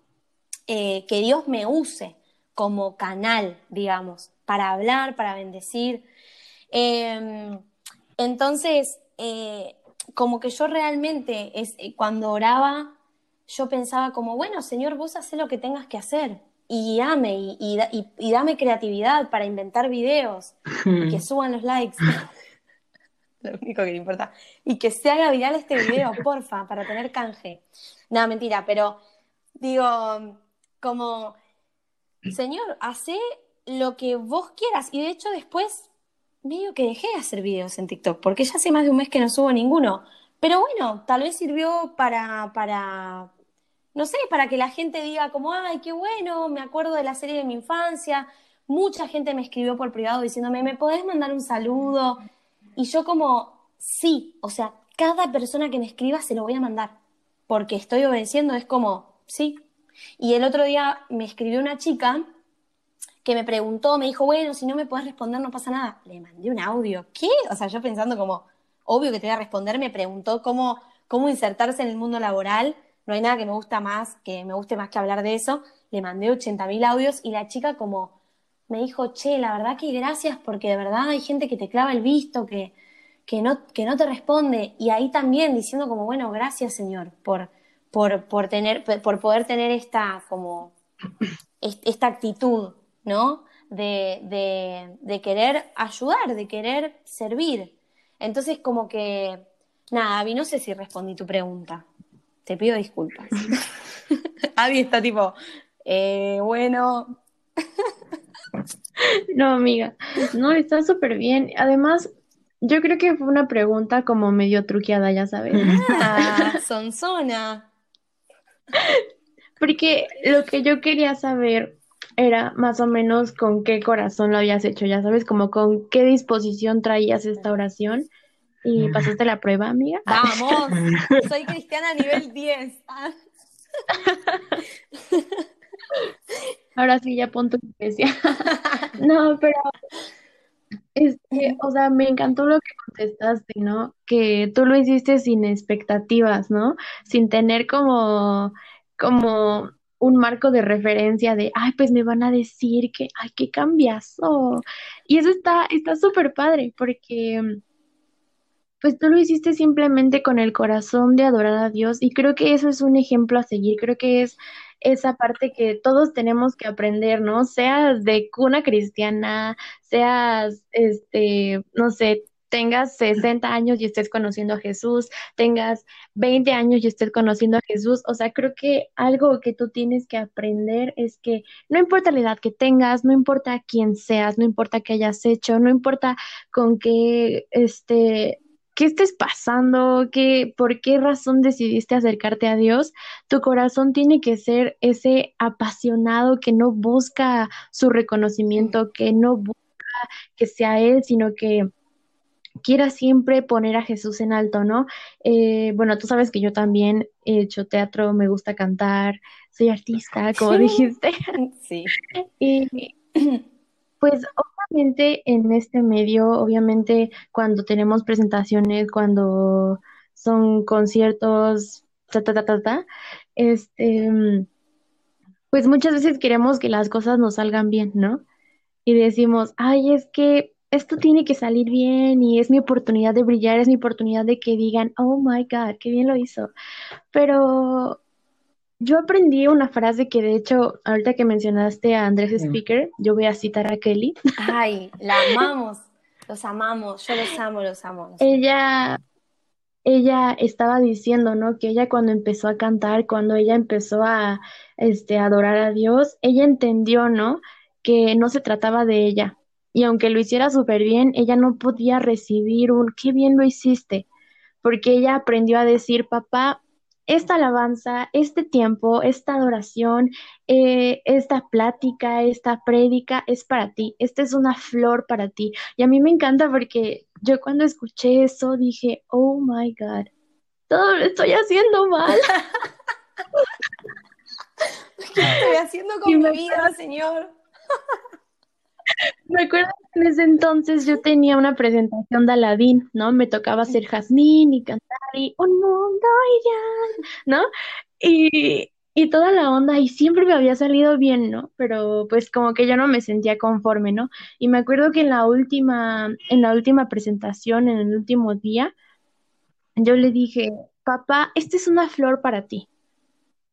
Speaker 3: Eh, que Dios me use como canal, digamos, para hablar, para bendecir. Em, entonces, eh, como que yo realmente, es, eh, cuando oraba, yo pensaba como, bueno, Señor, vos haces lo que tengas que hacer y guíame y, y, dame creatividad para inventar videos y que suban los likes. lo único que le importa. Y que se haga viral este video, porfa, para tener canje. No, mentira, pero digo, como, Señor, hace lo que vos quieras. Y de hecho después medio que dejé de hacer videos en TikTok, porque ya hace más de un mes que no subo ninguno. Pero bueno, tal vez sirvió para, para, no sé, para que la gente diga como, ay, qué bueno, me acuerdo de la serie de mi infancia. Mucha gente me escribió por privado diciéndome, ¿me podés mandar un saludo? Y yo como, sí, o sea, cada persona que me escriba se lo voy a mandar, porque estoy obedeciendo, es como, sí. Y el otro día me escribió una chica que me preguntó, me dijo, bueno, si no me puedes responder no pasa nada. Le mandé un audio. ¿Qué? O sea, yo pensando como, obvio que te voy a responder, me preguntó cómo, cómo insertarse en el mundo laboral. No hay nada que me gusta más, que me guste más que hablar de eso. Le mandé 80.000 audios y la chica como me dijo, che, la verdad que gracias porque de verdad hay gente que te clava el visto, que, que, no, que no te responde. Y ahí también diciendo como, bueno, gracias Señor por, por, por, tener, por poder tener esta, como, esta actitud, ¿no? De, de, de querer ayudar, de querer servir. Entonces como que, nada, Avi, no sé si respondí tu pregunta. Te pido disculpas. Avi está tipo, eh, bueno,
Speaker 1: no, amiga, no, está súper bien. Además, yo creo que fue una pregunta como medio truqueada, ya sabes.
Speaker 3: Ah, zona.
Speaker 1: Porque lo que yo quería saber era más o menos con qué corazón lo habías hecho, ya sabes, como con qué disposición traías esta oración. ¿Y pasaste la prueba, amiga?
Speaker 3: Vamos, soy cristiana a nivel 10.
Speaker 1: Ahora sí, ya pon tu iglesia. no, pero este, o sea, me encantó lo que contestaste, ¿no? Que tú lo hiciste sin expectativas, ¿no? Sin tener como, como un marco de referencia de, ay, pues me van a decir que, ay, qué cambiazo. Y eso está, está súper padre, porque pues tú lo hiciste simplemente con el corazón de adorar a Dios y creo que eso es un ejemplo a seguir, creo que es esa parte que todos tenemos que aprender, ¿no? Seas de cuna cristiana, seas, este, no sé, tengas 60 años y estés conociendo a Jesús, tengas 20 años y estés conociendo a Jesús. O sea, creo que algo que tú tienes que aprender es que no importa la edad que tengas, no importa quién seas, no importa qué hayas hecho, no importa con qué, este, qué estés pasando, qué, por qué razón decidiste acercarte a Dios, tu corazón tiene que ser ese apasionado que no busca su reconocimiento, que no busca que sea Él, sino que quiera siempre poner a Jesús en alto, ¿no? Eh, bueno, tú sabes que yo también he hecho teatro, me gusta cantar, soy artista, como dijiste.
Speaker 3: Sí.
Speaker 1: y pues obviamente en este medio, obviamente cuando tenemos presentaciones, cuando son conciertos, ta, ta, ta, ta, ta, este, pues muchas veces queremos que las cosas nos salgan bien, ¿no? Y decimos, ay, es que esto tiene que salir bien y es mi oportunidad de brillar, es mi oportunidad de que digan, oh my God, qué bien lo hizo. Pero yo aprendí una frase que de hecho, ahorita que mencionaste a Andrés Speaker, yo voy a citar a Kelly.
Speaker 3: Ay, la amamos, los amamos, yo los amo, los amo.
Speaker 1: Ella, ella estaba diciendo, ¿no? Que ella cuando empezó a cantar, cuando ella empezó a este, adorar a Dios, ella entendió, ¿no? Que no se trataba de ella. Y aunque lo hiciera súper bien, ella no podía recibir un qué bien lo hiciste, porque ella aprendió a decir, papá, esta alabanza, este tiempo, esta adoración, eh, esta plática, esta prédica es para ti, esta es una flor para ti. Y a mí me encanta porque yo cuando escuché eso dije, oh my God, todo lo estoy haciendo mal.
Speaker 3: ¿Qué estoy haciendo con mi vida, Señor?
Speaker 1: Me acuerdo que en ese entonces yo tenía una presentación de Aladdin, ¿no? Me tocaba hacer Jazmín y cantar y un mundo ideal, ¿no? Y, y toda la onda, y siempre me había salido bien, ¿no? Pero pues como que yo no me sentía conforme, ¿no? Y me acuerdo que en la última, en la última presentación, en el último día, yo le dije, papá, esta es una flor para ti.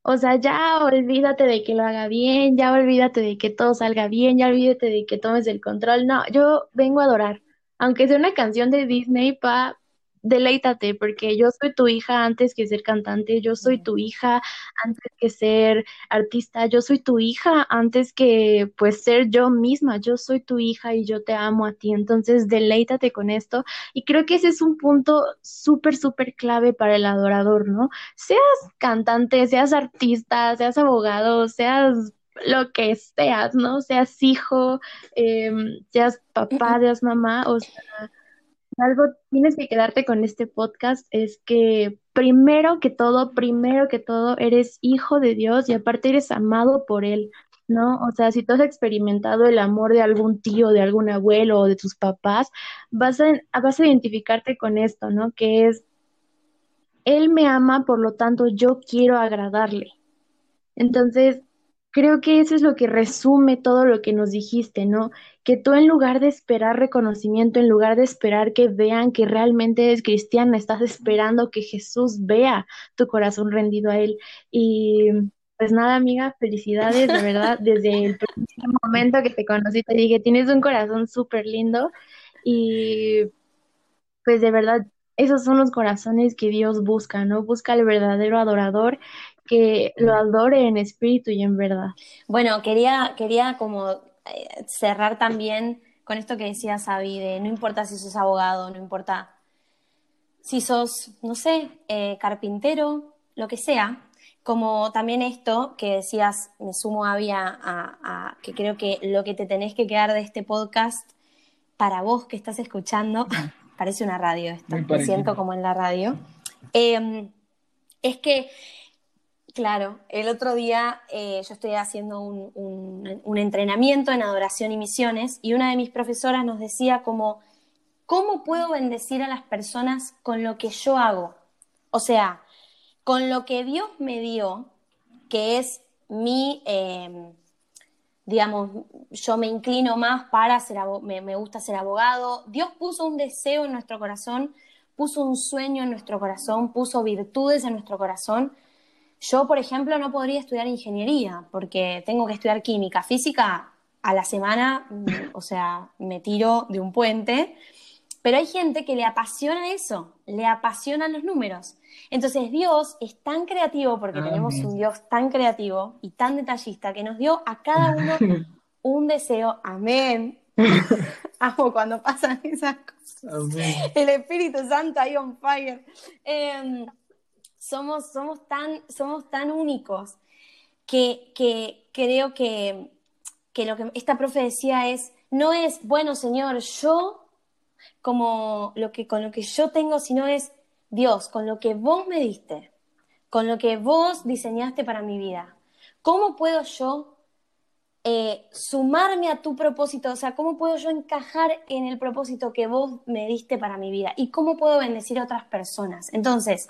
Speaker 1: O sea, ya olvídate de que lo haga bien, ya olvídate de que todo salga bien, ya olvídate de que tomes el control. No, yo vengo a adorar. Aunque sea una canción de Disney, pa, deleítate, porque yo soy tu hija antes que ser cantante, yo soy tu hija antes que ser artista, yo soy tu hija antes que pues ser yo misma, yo soy tu hija y yo te amo a ti, entonces deleítate con esto y creo que ese es un punto súper, súper clave para el adorador, ¿no? Seas cantante, seas artista, seas abogado, seas lo que seas, ¿no? Seas hijo, em, seas papá, seas mamá, o sea, algo tienes que quedarte con este podcast es que primero que todo, primero que todo, eres hijo de Dios y aparte eres amado por Él, ¿no? O sea, si tú has experimentado el amor de algún tío, de algún abuelo o de tus papás, vas a, vas a identificarte con esto, ¿no? Que es, Él me ama, por lo tanto yo quiero agradarle. Entonces, creo que eso es lo que resume todo lo que nos dijiste, ¿no? que tú en lugar de esperar reconocimiento, en lugar de esperar que vean que realmente eres cristiana, estás esperando que Jesús vea tu corazón rendido a Él. Y pues nada, amiga, felicidades, de verdad, desde el primer momento que te conocí te dije, tienes un corazón súper lindo y pues de verdad, esos son los corazones que Dios busca, ¿no? Busca el verdadero adorador que lo adore en espíritu y en verdad.
Speaker 3: Bueno, quería, quería como eh, cerrar también con esto que decía Sabi, de no importa si sos abogado, no importa si sos, no sé, eh, carpintero, lo que sea, como también esto que decías, me sumo a, a, que creo que lo que te tenés que quedar de este podcast para vos que estás escuchando, parece una radio esto, me siento como en la radio, em, es que Claro, el otro día eh, yo estoy haciendo un, entrenamiento en adoración y misiones y una de mis profesoras nos decía ¿cómo puedo bendecir a las personas con lo que yo hago? O sea, con lo que Dios me dio, que es mi, em, digamos, yo me inclino más para ser, me, me gusta ser abogado. Dios puso un deseo en nuestro corazón, puso un sueño en nuestro corazón, puso virtudes en nuestro corazón yo, por ejemplo, no podría estudiar ingeniería porque tengo que estudiar química, física a la semana, o sea, me tiro de un puente. Pero hay gente que le apasiona eso, le apasionan los números. Entonces Dios es tan creativo porque tenemos un Dios tan creativo y tan detallista que nos dio a cada uno un deseo. Amén. Amo cuando pasan esas cosas. El Espíritu Santo ahí on fire. Em, somos, somos, tan, somos tan únicos que, que creo que, que, lo que esta profe decía es, no es, bueno, Señor, yo como lo que, con lo que yo tengo, sino es Dios, con lo que vos me diste, con lo que vos diseñaste para mi vida. ¿Cómo puedo yo eh, sumarme a tu propósito? O sea, ¿cómo puedo yo encajar en el propósito que vos me diste para mi vida? ¿Y cómo puedo bendecir a otras personas? Entonces,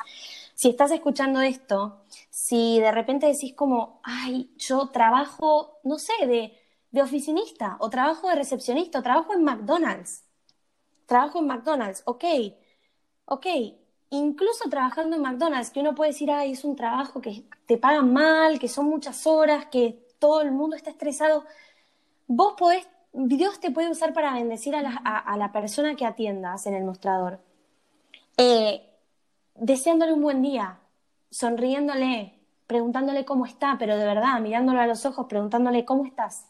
Speaker 3: si estás escuchando esto, si de repente decís como, ay, yo trabajo, no sé, de, oficinista, o trabajo de recepcionista, o trabajo en McDonald's, trabajo en McDonald's, ok, ok, incluso trabajando en McDonald's, que uno puede decir, ay, es un trabajo que te pagan mal, que son muchas horas, que todo el mundo está estresado, vos podés, Dios te puede usar para bendecir a la, a la persona que atiendas en el mostrador. Eh, deseándole un buen día, sonriéndole, preguntándole cómo está, pero de verdad, mirándolo a los ojos, preguntándole cómo estás.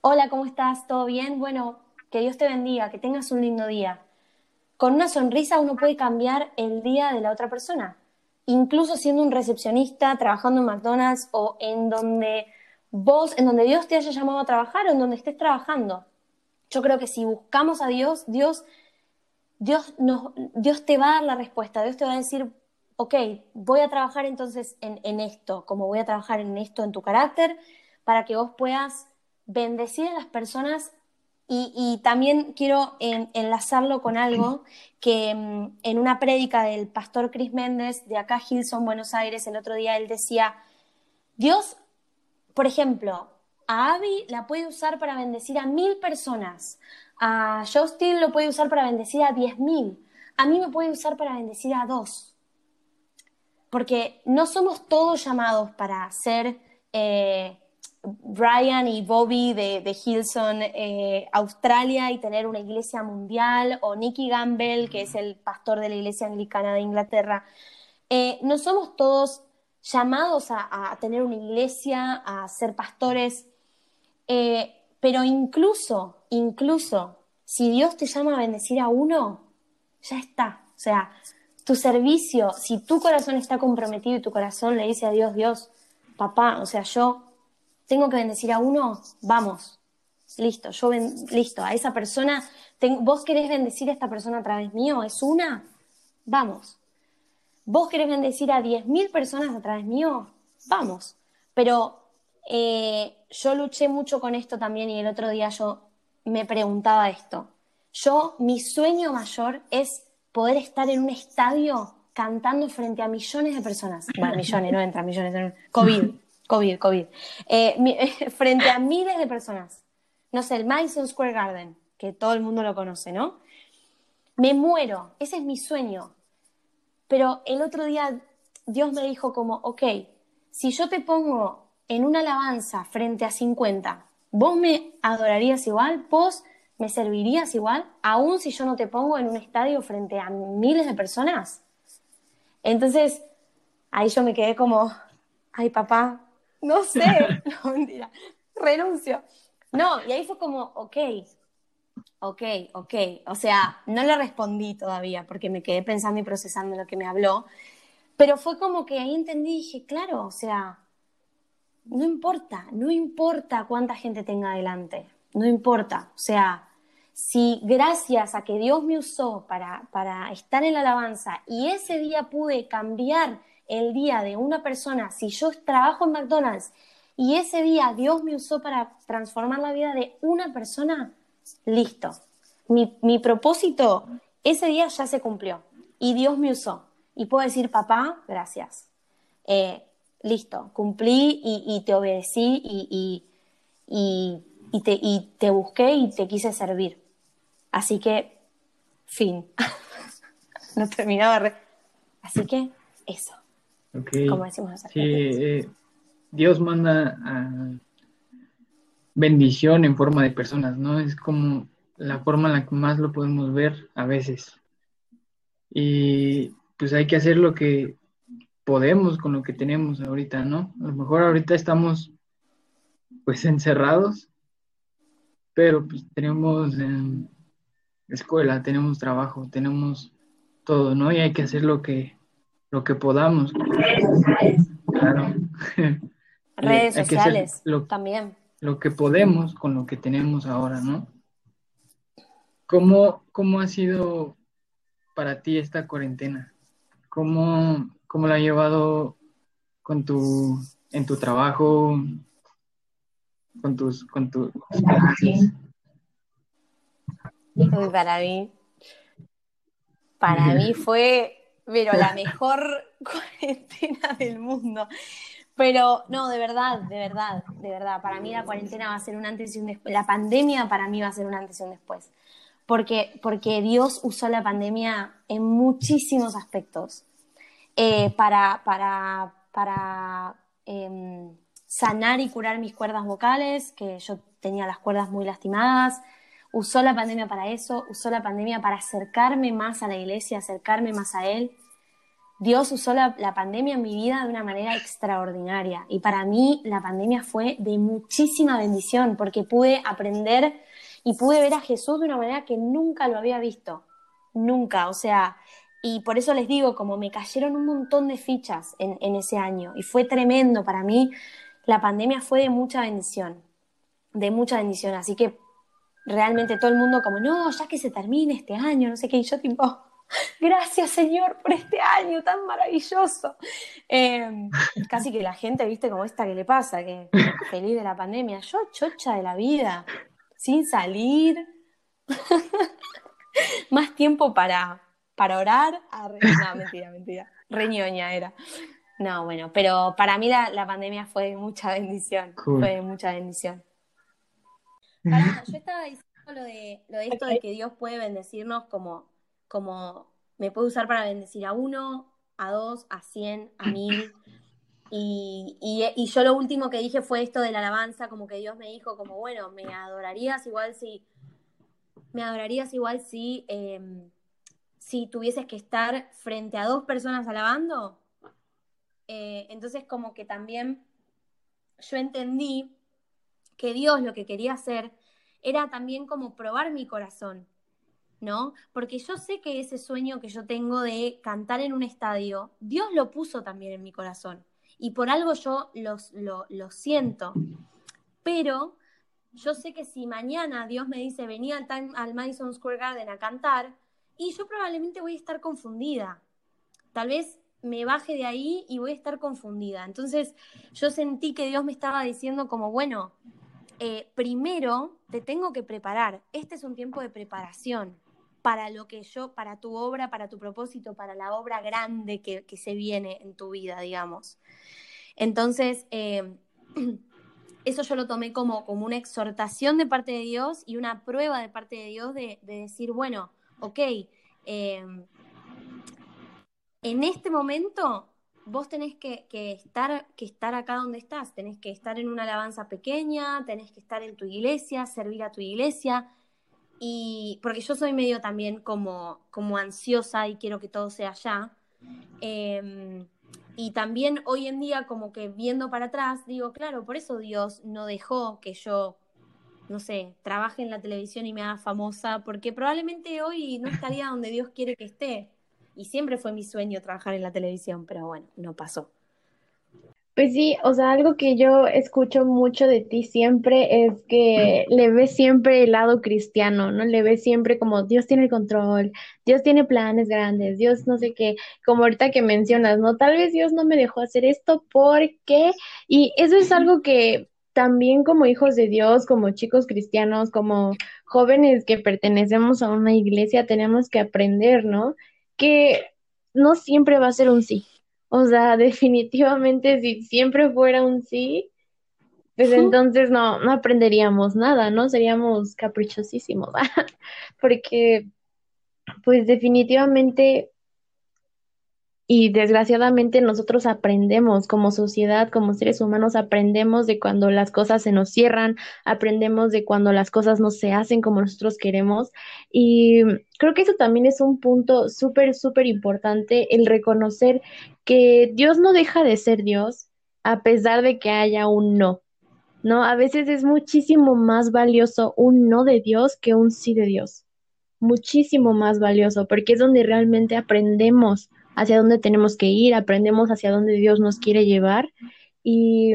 Speaker 3: Hola, ¿cómo estás? ¿Todo bien? Bueno, que Dios te bendiga, que tengas un lindo día. Con una sonrisa uno puede cambiar el día de la otra persona, incluso siendo un recepcionista, trabajando en McDonald's o en donde vos, en donde Dios te haya llamado a trabajar o en donde estés trabajando. Yo creo que si buscamos a Dios, Dios Dios, Dios te va a dar la respuesta, Dios te va a decir, ok, voy a trabajar entonces en, esto, como voy a trabajar en esto en tu carácter, para que vos puedas bendecir a las personas Y, también quiero enlazarlo con algo que mm, en una prédica del pastor Chris Méndez de acá, Gilson, Buenos Aires, el otro día él decía, Dios, por ejemplo, a Abby la puede usar para bendecir a mil personas, a Justin lo puede usar para bendecir a diez mil, a mí me puede usar para bendecir a dos. Porque no somos todos llamados para ser eh, Brian y Bobby de, de Hilson eh, Australia y tener una iglesia mundial, o Nicky Gamble, que es el pastor de la iglesia anglicana de Inglaterra. Eh, no somos todos llamados a, tener una iglesia, a ser pastores, pero incluso, incluso, si Dios te llama a bendecir a uno, ya está. O sea, tu servicio, si tu corazón está comprometido y tu corazón le dice a Dios, Dios, papá, o sea, yo tengo que bendecir a uno, vamos, listo, yo listo, a esa persona, vos querés bendecir a esta persona a través mío, es una, vamos. Vos querés bendecir a 10.000 personas a través mío, vamos. Pero eh, yo luché mucho con esto también y el otro día yo me preguntaba esto. Yo, mi sueño mayor es poder estar en un estadio cantando frente a millones de personas. Bueno, millones, no entra millones, COVID, COVID, COVID. Eh, frente a miles de personas. No sé, el Madison Square Garden, que todo el mundo lo conoce, ¿no? Me muero, ese es mi sueño. Pero el otro día Dios me dijo como, ok, si yo te pongo en una alabanza frente a 50, ¿vos me adorarías igual? ¿Vos me servirías igual? Aún si yo no te pongo en un estadio frente a miles de personas. Entonces, ahí yo me quedé como, ay papá, no sé, no, mentira, renuncio. No, y ahí fue como, ok, ok, ok. O sea, no le respondí todavía porque me quedé pensando y procesando lo que me habló, pero fue como que ahí entendí y dije, claro, o sea, no importa, no importa cuánta gente tenga adelante, no importa. O sea, si gracias a que Dios me usó para, para estar en la alabanza y ese día pude cambiar el día de una persona, si yo trabajo en McDonald's y ese día Dios me usó para transformar la vida de una persona, listo. Mi, propósito ese día ya se cumplió y Dios me usó. Y puedo decir, papá, gracias. Eh, listo, cumplí y, te obedecí y, y, te, y te busqué y te quise servir. Así que, fin. no terminaba. Así que, eso.
Speaker 4: Como decimos sí, eh, Dios manda bendición en forma de personas, ¿no? Es como la forma en la que más lo podemos ver a veces. Y pues hay que hacer lo que podemos con lo que tenemos ahorita, ¿no? A lo mejor ahorita estamos pues encerrados, pero pues tenemos escuela, tenemos trabajo, tenemos todo, ¿no? Y hay que hacer lo que lo que podamos. Claro.
Speaker 3: Redes sociales también.
Speaker 4: Lo que podemos con lo que tenemos ahora, ¿no? ¿Cómo, cómo ha sido para ti esta cuarentena? ¿Cómo, cómo la ha llevado con tu, en tu trabajo, con tus, con tus
Speaker 3: para mí, para mí fue, pero la mejor cuarentena del mundo. Pero no, de verdad, de verdad, de verdad. Para mí la cuarentena va a ser un antes y un después. La pandemia para mí va a ser un antes y un después. Porque, porque Dios usó la pandemia en muchísimos aspectos. Eh, para, em, sanar y curar mis cuerdas vocales, que yo tenía las cuerdas muy lastimadas. Usó la pandemia para eso, usó la pandemia para acercarme más a la iglesia, acercarme más a Él. Dios usó la, pandemia en mi vida de una manera extraordinaria y para mí la pandemia fue de muchísima bendición porque pude aprender y pude ver a Jesús de una manera que nunca lo había visto, nunca, o sea, y por eso les digo, como me cayeron un montón de fichas en, en ese año y fue tremendo para mí, la pandemia fue de mucha bendición, de mucha bendición, así que realmente todo el mundo como, no, ya que se termine este año, no sé qué, y yo tipo, Gracias, Señor, por este año tan maravilloso. Em, casi que la gente, viste, como esta que le pasa, que feliz de la pandemia. Yo, chocha de la vida. sin salir, más tiempo para, para orar. Ah, no, mentira, mentira. Reñoña era. No, bueno, pero para mí la, la pandemia fue mucha bendición. Fue mucha bendición. yo estaba diciendo lo de, lo de esto de que Dios puede bendecirnos como, como me puede usar para bendecir a uno, a dos, a cien, a mil. Y, y, yo lo último que dije fue esto de la alabanza, como que Dios me dijo, como bueno, me adorarías igual si, me adorarías igual si, em, si tuvieses que estar frente a dos personas alabando. Eh, entonces como que también yo entendí que Dios lo que quería hacer era también como probar mi corazón, ¿no? Porque yo sé que ese sueño que yo tengo de cantar en un estadio, Dios lo puso también en mi corazón. Y por algo yo lo, siento. Pero yo sé que si mañana Dios me dice, vení al, al Madison Square Garden a cantar, y yo probablemente voy a estar confundida. Tal vez me baje de ahí y voy a estar confundida. Entonces yo sentí que Dios me estaba diciendo como, bueno, eh, primero te tengo que preparar. Este es un tiempo de preparación para lo que yo, para tu obra, para tu propósito, para la obra grande que, se viene en tu vida, digamos. Entonces, eh, eso yo lo tomé como, como una exhortación de parte de Dios y una prueba de parte de Dios de, decir, bueno, ok, eh, en este momento vos tenés que, estar, que estar acá donde estás, tenés que estar en una alabanza pequeña, tenés que estar en tu iglesia, servir a tu iglesia. Y porque yo soy medio también como, como ansiosa y quiero que todo sea allá. Em, y también hoy en día como que viendo para atrás, digo, claro, por eso Dios no dejó que yo, no sé, trabaje en la televisión y me haga famosa, porque probablemente hoy no estaría donde Dios quiere que esté y siempre fue mi sueño trabajar en la televisión, pero bueno, no pasó.
Speaker 1: Pues sí, o sea, algo que yo escucho mucho de ti siempre es que le ves siempre el lado cristiano, ¿no? Le ves siempre como Dios tiene el control, Dios tiene planes grandes, Dios no sé qué, como ahorita que mencionas, ¿no? Tal vez Dios no me dejó hacer esto porque, y eso es algo que también como hijos de Dios, como chicos cristianos, como jóvenes que pertenecemos a una iglesia, tenemos que aprender, ¿no? que no siempre va a ser un sí. O sea, definitivamente si siempre fuera un sí, pues entonces no, no aprenderíamos nada, ¿no? Seríamos caprichosísimos, porque pues definitivamente y desgraciadamente nosotros aprendemos como sociedad, como seres humanos, aprendemos de cuando las cosas se nos cierran, aprendemos de cuando las cosas no se hacen como nosotros queremos. Y creo que eso también es un punto súper, súper importante, el reconocer que Dios no deja de ser Dios a pesar de que haya un no. ¿No? A veces es muchísimo más valioso un no de Dios que un sí de Dios. Muchísimo más valioso, porque es donde realmente aprendemos hacia dónde tenemos que ir, aprendemos hacia dónde Dios nos quiere llevar y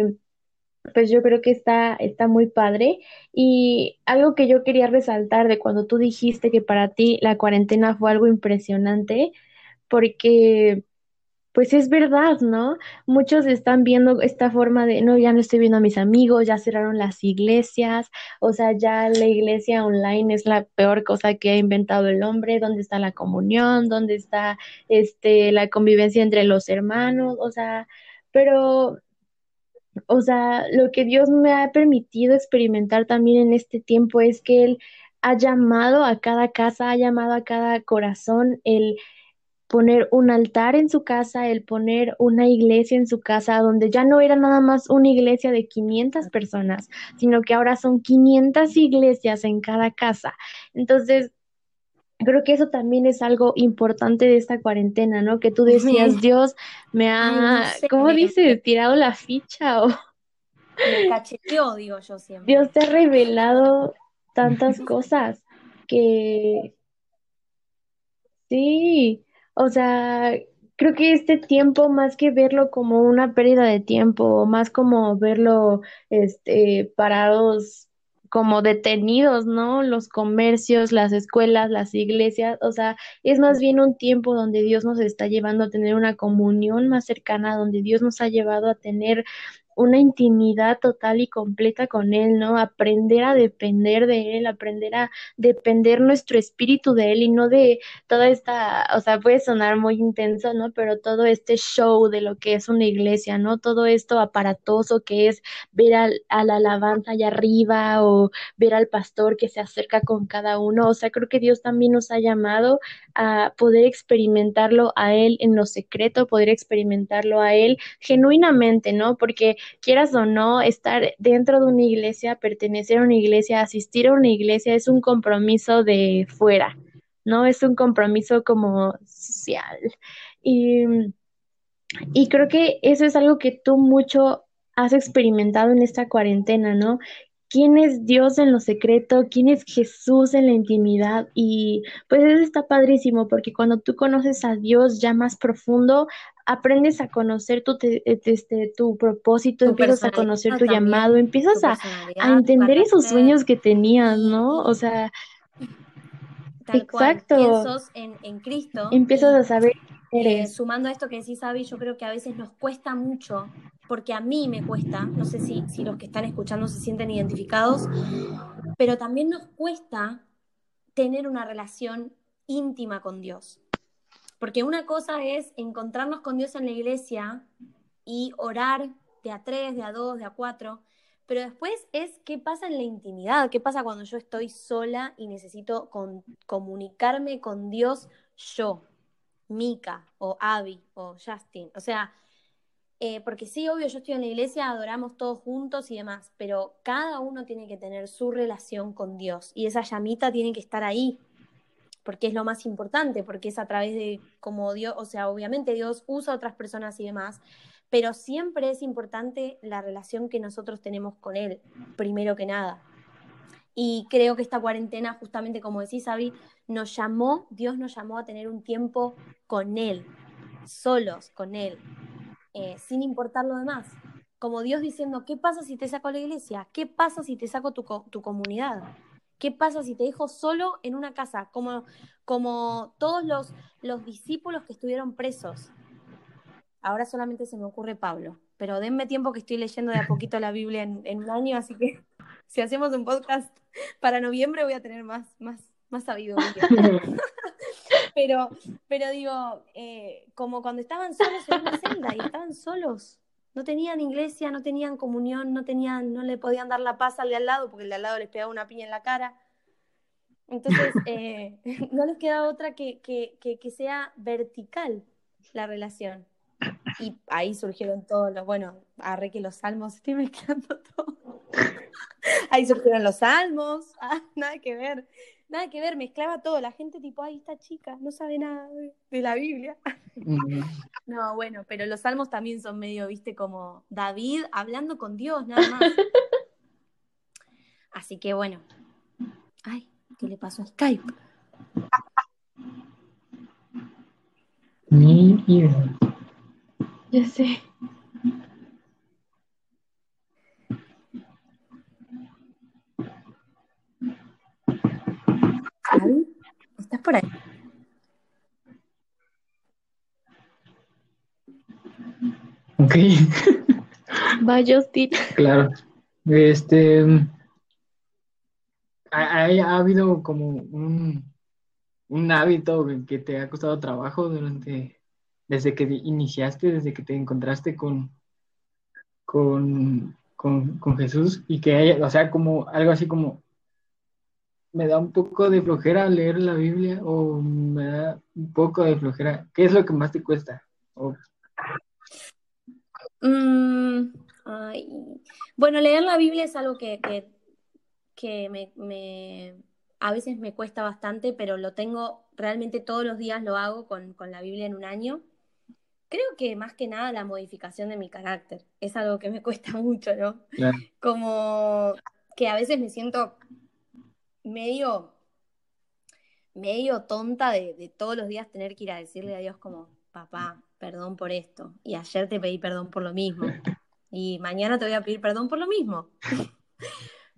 Speaker 1: pues yo creo que está, está muy padre. Y algo que yo quería resaltar de cuando tú dijiste que para ti la cuarentena fue algo impresionante, porque pues es verdad, ¿no? Muchos están viendo esta forma de, no, ya no estoy viendo a mis amigos, ya cerraron las iglesias, o sea, ya la iglesia online es la peor cosa que ha inventado el hombre, ¿dónde está la comunión? ¿Dónde está este la convivencia entre los hermanos? O sea, pero o sea, lo que Dios me ha permitido experimentar también en este tiempo es que él ha llamado a cada casa, ha llamado a cada corazón el poner un altar en su casa, el poner una iglesia en su casa, donde ya no era nada más una iglesia de 500 personas, sino que ahora son 500 iglesias en cada casa. Entonces, creo que eso también es algo importante de esta cuarentena, ¿no? Que tú decías, Dios me ha, ¿cómo dices? Tirado la ficha o...
Speaker 3: Me cacheteó, digo yo siempre.
Speaker 1: Dios te ha revelado tantas cosas que... Sí, o sea, creo que este tiempo, más que verlo como una pérdida de tiempo, más como verlo este, parados, como detenidos, ¿no? Los comercios, las escuelas, las iglesias, o sea, es más bien un tiempo donde Dios nos está llevando a tener una comunión más cercana, donde Dios nos ha llevado a tener una intimidad total y completa con Él, ¿no? Aprender a depender de Él, aprender a depender nuestro espíritu de Él y no de toda esta, o sea, puede sonar muy intenso, ¿no? Pero todo este show de lo que es una iglesia, ¿no? Todo esto aparatoso que es ver al, a la alabanza allá arriba o ver al pastor que se acerca con cada uno. O sea, creo que Dios también nos ha llamado a poder experimentarlo a Él en lo secreto, poder experimentarlo a Él genuinamente, ¿no? Porque quieras o no, estar dentro de una iglesia, pertenecer a una iglesia, asistir a una iglesia es un compromiso de fuera, ¿no? Es un compromiso como social. Y, y creo que eso es algo que tú mucho has experimentado en esta cuarentena, ¿no? Quién es Dios en lo secreto, quién es Jesús en la intimidad. Y pues eso está padrísimo porque cuando tú conoces a Dios ya más profundo, aprendes a conocer tu, este, tu propósito, empiezas a conocer tu llamado, empiezas a, entender esos sueños que tenías, ¿no? O sea,
Speaker 3: exacto. en, Cristo.
Speaker 1: Empiezas a saber
Speaker 3: eh, sumando a esto que decís, Abby, yo creo que a veces nos cuesta mucho, porque a mí me cuesta, no sé si, si los que están escuchando se sienten identificados, pero también nos cuesta tener una relación íntima con Dios. Porque una cosa es encontrarnos con Dios en la iglesia y orar de a tres, de a dos, de a cuatro, pero después es qué pasa en la intimidad, qué pasa cuando yo estoy sola y necesito comunicarme con Dios yo. Mika o Abby o Justin. O sea, eh, porque sí, obvio, yo estoy en la iglesia, adoramos todos juntos y demás, pero cada uno tiene que tener su relación con Dios y esa llamita tiene que estar ahí, porque es lo más importante, porque es a través de como Dios, o sea, obviamente Dios usa a otras personas y demás, pero siempre es importante la relación que nosotros tenemos con Él, primero que nada. Y creo que esta cuarentena, justamente como decís, Abby, nos llamó, Dios nos llamó a tener un tiempo con Él, solos con Él, eh, sin importar lo demás. Como Dios diciendo, ¿qué pasa si te saco la iglesia? ¿Qué pasa si te saco tu, tu comunidad? ¿Qué pasa si te dejo solo en una casa? Como, como todos los, los discípulos que estuvieron presos. Ahora solamente se me ocurre Pablo, pero denme tiempo que estoy leyendo de a poquito la Biblia en, en un año, así que si hacemos un podcast para noviembre voy a tener más, más, más sabiduría. pero, pero digo, eh, como cuando estaban solos en una celda y estaban solos, no tenían iglesia, no tenían comunión, no tenían, no le podían dar la paz al de al lado porque el de al lado les pegaba una piña en la cara. Entonces, eh, no les queda otra que, que, que, sea vertical la relación. Y ahí surgieron todos los, bueno, arre que los salmos, estoy mezclando todo. Ahí surgieron los salmos, ah, nada que ver, nada que ver, mezclaba todo. La gente tipo, ay, esta chica no sabe nada de, la Biblia. No, bueno, pero los salmos también son medio, viste, como David hablando con Dios, nada más. Así que bueno. Ay, ¿qué le pasó a Skype?
Speaker 4: Ni
Speaker 1: Ya sé.
Speaker 3: ¿Estás por ahí?
Speaker 4: Ok.
Speaker 1: Va, Justin.
Speaker 4: Claro. Este. ¿Ha, ha habido como un, un hábito que te ha costado trabajo durante. desde que iniciaste, desde que te encontraste con. con. con, con Jesús y que haya, o sea, como algo así como me da un poco de flojera leer la Biblia o me da un poco de flojera. ¿Qué es lo que más te cuesta?
Speaker 3: Mm, bueno, leer la Biblia es algo que, que, me, a veces me cuesta bastante, pero lo tengo realmente todos los días, lo hago con, la Biblia en un año. Creo que más que nada la modificación de mi carácter es algo que me cuesta mucho, ¿no? Como que a veces me siento medio, medio tonta de, todos los días tener que ir a decirle a Dios como, papá, perdón por esto. Y ayer te pedí perdón por lo mismo. Y mañana te voy a pedir perdón por lo mismo.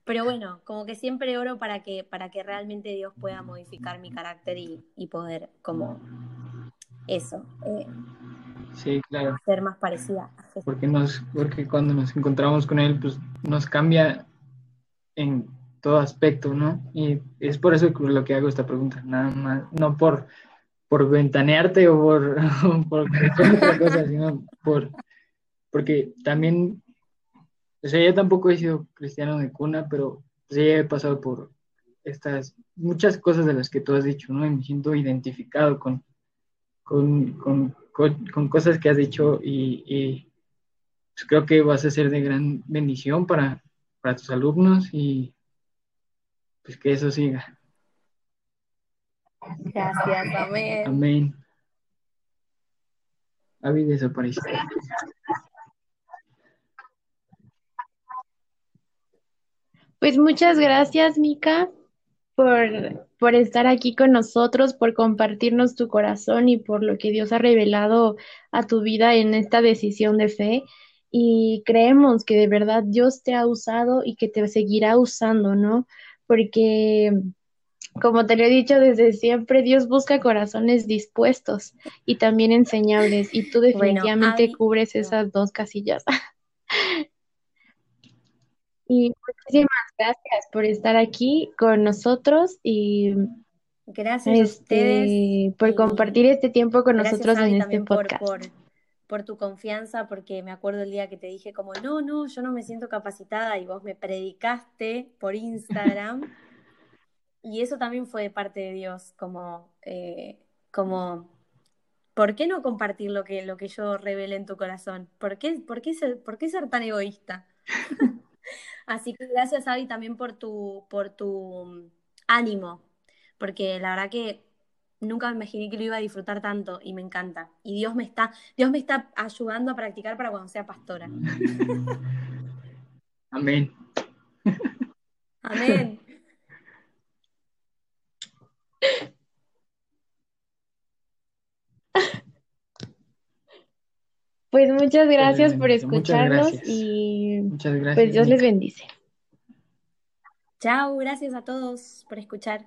Speaker 3: Pero bueno, como que siempre oro para que, para que realmente Dios pueda modificar mi carácter y, poder como eso. Eh,
Speaker 4: Sí, claro.
Speaker 3: ser más parecida a Jesús.
Speaker 4: Porque, nos, porque cuando nos encontramos con Él, pues nos cambia en todo aspecto, ¿no? Y es por eso lo que hago esta pregunta, nada más, no por, por ventanearte o por, por otra cosa, sino por, porque también, o sea, yo tampoco he sido cristiano de cuna, pero sí he pasado por estas, muchas cosas de las que tú has dicho, ¿no? Y me siento identificado con, con, con, con, cosas que has dicho y, y pues creo que vas a ser de gran bendición para, para tus alumnos y pues que eso siga.
Speaker 3: Gracias, amén.
Speaker 4: Amén. Avi desapareció.
Speaker 1: Pues muchas gracias, Mica, por, por estar aquí con nosotros, por compartirnos tu corazón y por lo que Dios ha revelado a tu vida en esta decisión de fe. Y creemos que de verdad Dios te ha usado y que te seguirá usando, ¿no? Porque, como te lo he dicho desde siempre, Dios busca corazones dispuestos y también enseñables. Y tú definitivamente cubres esas dos casillas. Y muchísimas gracias por estar aquí con nosotros y
Speaker 3: Gracias a ustedes.
Speaker 1: este por
Speaker 3: y
Speaker 1: compartir este tiempo con nosotros en este
Speaker 3: por,
Speaker 1: podcast.
Speaker 3: por, por tu confianza, porque me acuerdo el día que te dije como, no, no, yo no me siento capacitada y vos me predicaste por Instagram. Y eso también fue de parte de Dios, como, eh, como, ¿por qué no compartir lo que, lo que yo revelé en tu corazón? ¿Por qué, por qué ser, por qué ser tan egoísta? Así que gracias, Abby, también por tu, por tu mm, ánimo, porque la verdad que nunca me imaginé que lo iba a disfrutar tanto y me encanta. Y Dios me está, Dios me está ayudando a practicar para cuando sea pastora.
Speaker 4: Amén.
Speaker 3: Amén.
Speaker 1: Pues muchas gracias por.
Speaker 4: Muchas
Speaker 1: escucharnos
Speaker 4: gracias.
Speaker 1: y
Speaker 4: Muchas gracias.
Speaker 1: pues Dios les bendice.
Speaker 3: Chao, gracias a todos por escuchar.